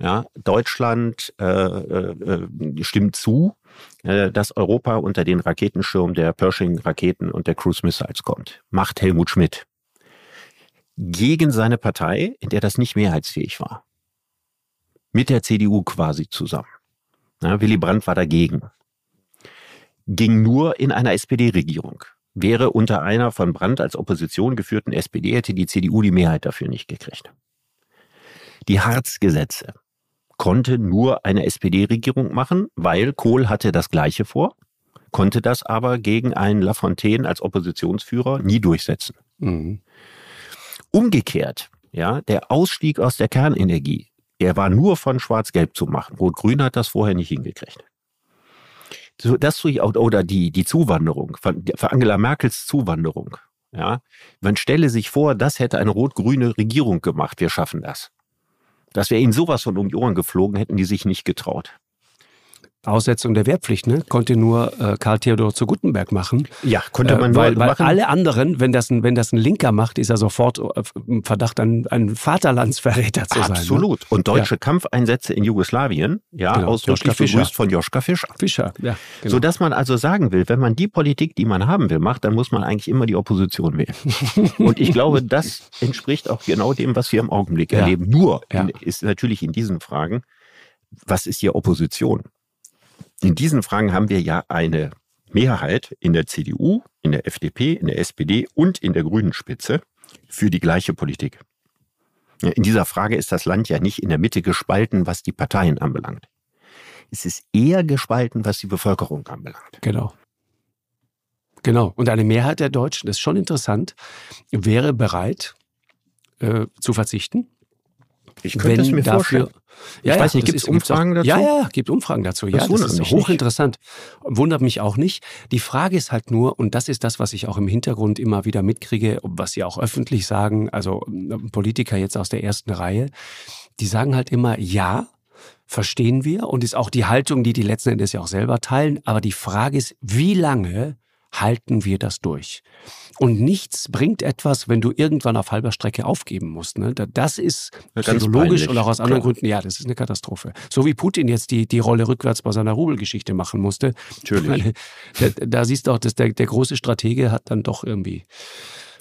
Ja, Deutschland äh, äh, stimmt zu, äh, dass Europa unter den Raketenschirm der Pershing-Raketen und der Cruise Missiles kommt. Macht Helmut Schmidt. Gegen seine Partei, in der das nicht mehrheitsfähig war. Mit der CDU quasi zusammen. Ja, Willy Brandt war dagegen. Ging nur in einer SPD-Regierung. Wäre unter einer von Brandt als Opposition geführten SPD, hätte die CDU die Mehrheit dafür nicht gekriegt. Die Harz-Gesetze konnte nur eine SPD-Regierung machen, weil Kohl hatte das Gleiche vor, konnte das aber gegen einen Lafontaine als Oppositionsführer nie durchsetzen. Mhm. Umgekehrt, ja, der Ausstieg aus der Kernenergie, der war nur von Schwarz-Gelb zu machen. Rot-Grün hat das vorher nicht hingekriegt. So, das oder die, die Zuwanderung, für Angela Merkels Zuwanderung. Ja, man stelle sich vor, das hätte eine rot-grüne Regierung gemacht. Wir schaffen das. Das wäre ihnen sowas von um die Ohren geflogen, hätten die sich nicht getraut. Aussetzung der Wehrpflicht, ne? Konnte nur äh, Karl Theodor zu Gutenberg machen. Ja, konnte man äh, weil, weil machen. alle anderen, wenn das ein, wenn das ein Linker macht, ist er sofort äh, im Verdacht, ein, ein Vaterlandsverräter zu sein. Ne? Absolut. Ne? Und deutsche ja. Kampfeinsätze in Jugoslawien, ja, genau. ausdrücklich begrüßt von Joschka Fischer. Fischer, ja. Genau. So dass man also sagen will, wenn man die Politik, die man haben will, macht, dann muss man eigentlich immer die Opposition wählen. (laughs) Und ich glaube, das entspricht auch genau dem, was wir im Augenblick ja. erleben. Nur ja. in, ist natürlich in diesen Fragen, was ist hier Opposition? In diesen Fragen haben wir ja eine Mehrheit in der CDU, in der FDP, in der SPD und in der Grünen Spitze für die gleiche Politik. In dieser Frage ist das Land ja nicht in der Mitte gespalten, was die Parteien anbelangt. Es ist eher gespalten, was die Bevölkerung anbelangt. Genau. Genau. Und eine Mehrheit der Deutschen, das ist schon interessant, wäre bereit äh, zu verzichten ich könnte es mir dafür, vorstellen. Ja, ich weiß nicht, gibt es Umfragen dazu? Ja, ja, gibt Umfragen dazu. Das ja, das ist hochinteressant. Nicht. Wundert mich auch nicht. Die Frage ist halt nur, und das ist das, was ich auch im Hintergrund immer wieder mitkriege, was sie auch öffentlich sagen, also ähm, Politiker jetzt aus der ersten Reihe, die sagen halt immer, ja, verstehen wir und ist auch die Haltung, die die letzten Endes ja auch selber teilen. Aber die Frage ist, wie lange halten wir das durch? Und nichts bringt etwas, wenn du irgendwann auf halber Strecke aufgeben musst. Ne? Das ist ja, psychologisch und auch aus anderen Klar. Gründen, ja, das ist eine Katastrophe. So wie Putin jetzt die, die Rolle rückwärts bei seiner Rubelgeschichte machen musste. Natürlich. (laughs) Da, da siehst du auch, dass der, der große Stratege hat dann doch irgendwie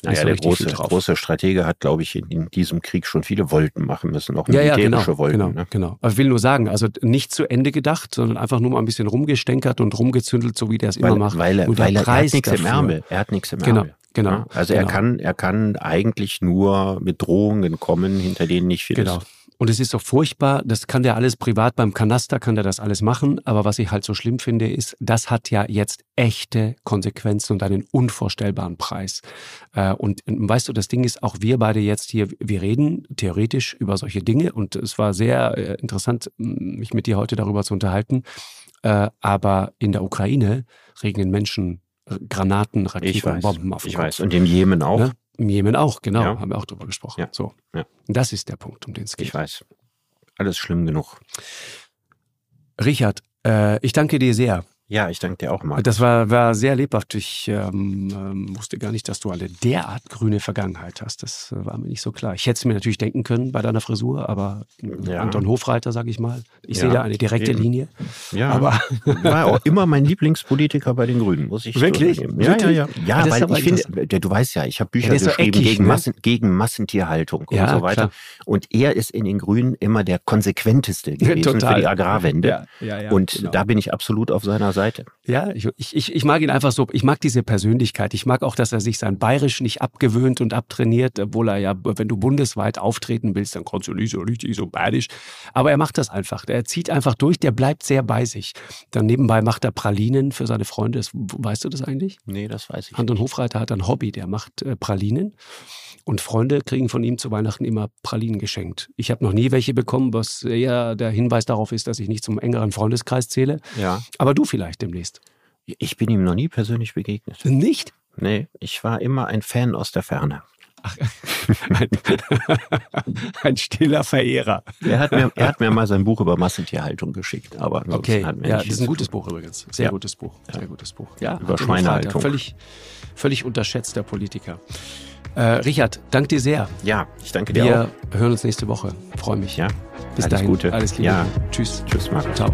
naja, so der große, große Stratege hat, glaube ich, in, in, diesem Krieg schon viele Wolken machen müssen, auch militärische ja, ja, genau, Wolken. Genau, ne? genau. Aber ich will nur sagen, also nicht zu Ende gedacht, sondern einfach nur mal ein bisschen rumgestänkert und rumgezündelt, so wie der es immer macht. Weil, er, weil er, er hat nichts im Ärmel. Er hat nichts im genau. Ärmel. Genau. Ja, also genau. er kann, er kann eigentlich nur mit Drohungen kommen, hinter denen nicht viel genau. ist. Und es ist so furchtbar, das kann der alles privat beim Kanaster, kann der das alles machen. Aber was ich halt so schlimm finde, ist, das hat ja jetzt echte Konsequenzen und einen unvorstellbaren Preis. Äh, und weißt du, das Ding ist, auch wir beide jetzt hier, wir reden theoretisch über solche Dinge und es war sehr äh, interessant, mich mit dir heute darüber zu unterhalten. Äh, aber in der Ukraine regnen Menschen Granaten, Raketen, und Bomben auf Ich weiß. Und im Jemen auch. Ne? Im Jemen auch, genau. Ja. Haben wir auch drüber gesprochen. Ja. So. Ja. Das ist der Punkt, um den es geht. Ich weiß. Alles schlimm genug. Richard, äh, ich danke dir sehr. Ja, ich danke dir auch mal. Das war, war sehr lebhaft. Ich ähm, ähm, wusste gar nicht, dass du eine derart grüne Vergangenheit hast. Das äh, war mir nicht so klar. Ich hätte es mir natürlich denken können bei deiner Frisur, aber ja. Anton Hofreiter, sag ich mal. Ich ja, sehe da eine direkte eben. Linie. Ja, aber war auch immer mein Lieblingspolitiker bei den Grünen, muss ich Wirklich? Ja, ja, ja. Ja, ja weil ich finde, du weißt ja, ich habe Bücher geschrieben eckig, gegen, ne? Massen, gegen Massentierhaltung und so weiter. Klar. Und er ist in den Grünen immer der konsequenteste (laughs) gewesen Total. für die Agrarwende. Ja, ja, ja, und genau. da bin ich absolut auf seiner Seite. Ja, ich, ich, ich mag ihn einfach so, ich mag diese Persönlichkeit. Ich mag auch, dass er sich sein Bayerisch nicht abgewöhnt und abtrainiert, obwohl er ja, wenn du bundesweit auftreten willst, dann kannst du nicht so richtig so bayerisch. Aber er macht das einfach. Er zieht einfach durch, der bleibt sehr bei sich. Dann nebenbei macht er Pralinen für seine Freunde. Das, weißt du das eigentlich? Nee, das weiß ich Anton nicht. Hofreiter hat ein Hobby, der macht äh, Pralinen. Und Freunde kriegen von ihm zu Weihnachten immer Pralinen geschenkt. Ich habe noch nie welche bekommen, was eher der Hinweis darauf ist, dass ich nicht zum engeren Freundeskreis zähle. Ja. Aber du vielleicht demnächst. Ich bin ihm noch nie persönlich begegnet. Nicht? Nee, ich war immer ein Fan aus der Ferne. Ach, (laughs) ein, (laughs) ein, stiller Verehrer. Er hat, mir, er hat mir mal sein Buch über Massentierhaltung geschickt, aber okay, ja, das ist ein gutes Buch übrigens. Sehr ja. gutes Buch. Sehr ja. gutes Buch. Ja, über Schweinehaltung. Völlig, völlig unterschätzter Politiker. Äh, Richard, danke dir sehr. Ja, ich danke dir Wir auch. Wir hören uns nächste Woche. Freue mich. Ja. Bis Alles dahin. Gute. Alles Liebe. Ja. Tschüss. Tschüss, Marc. Ciao.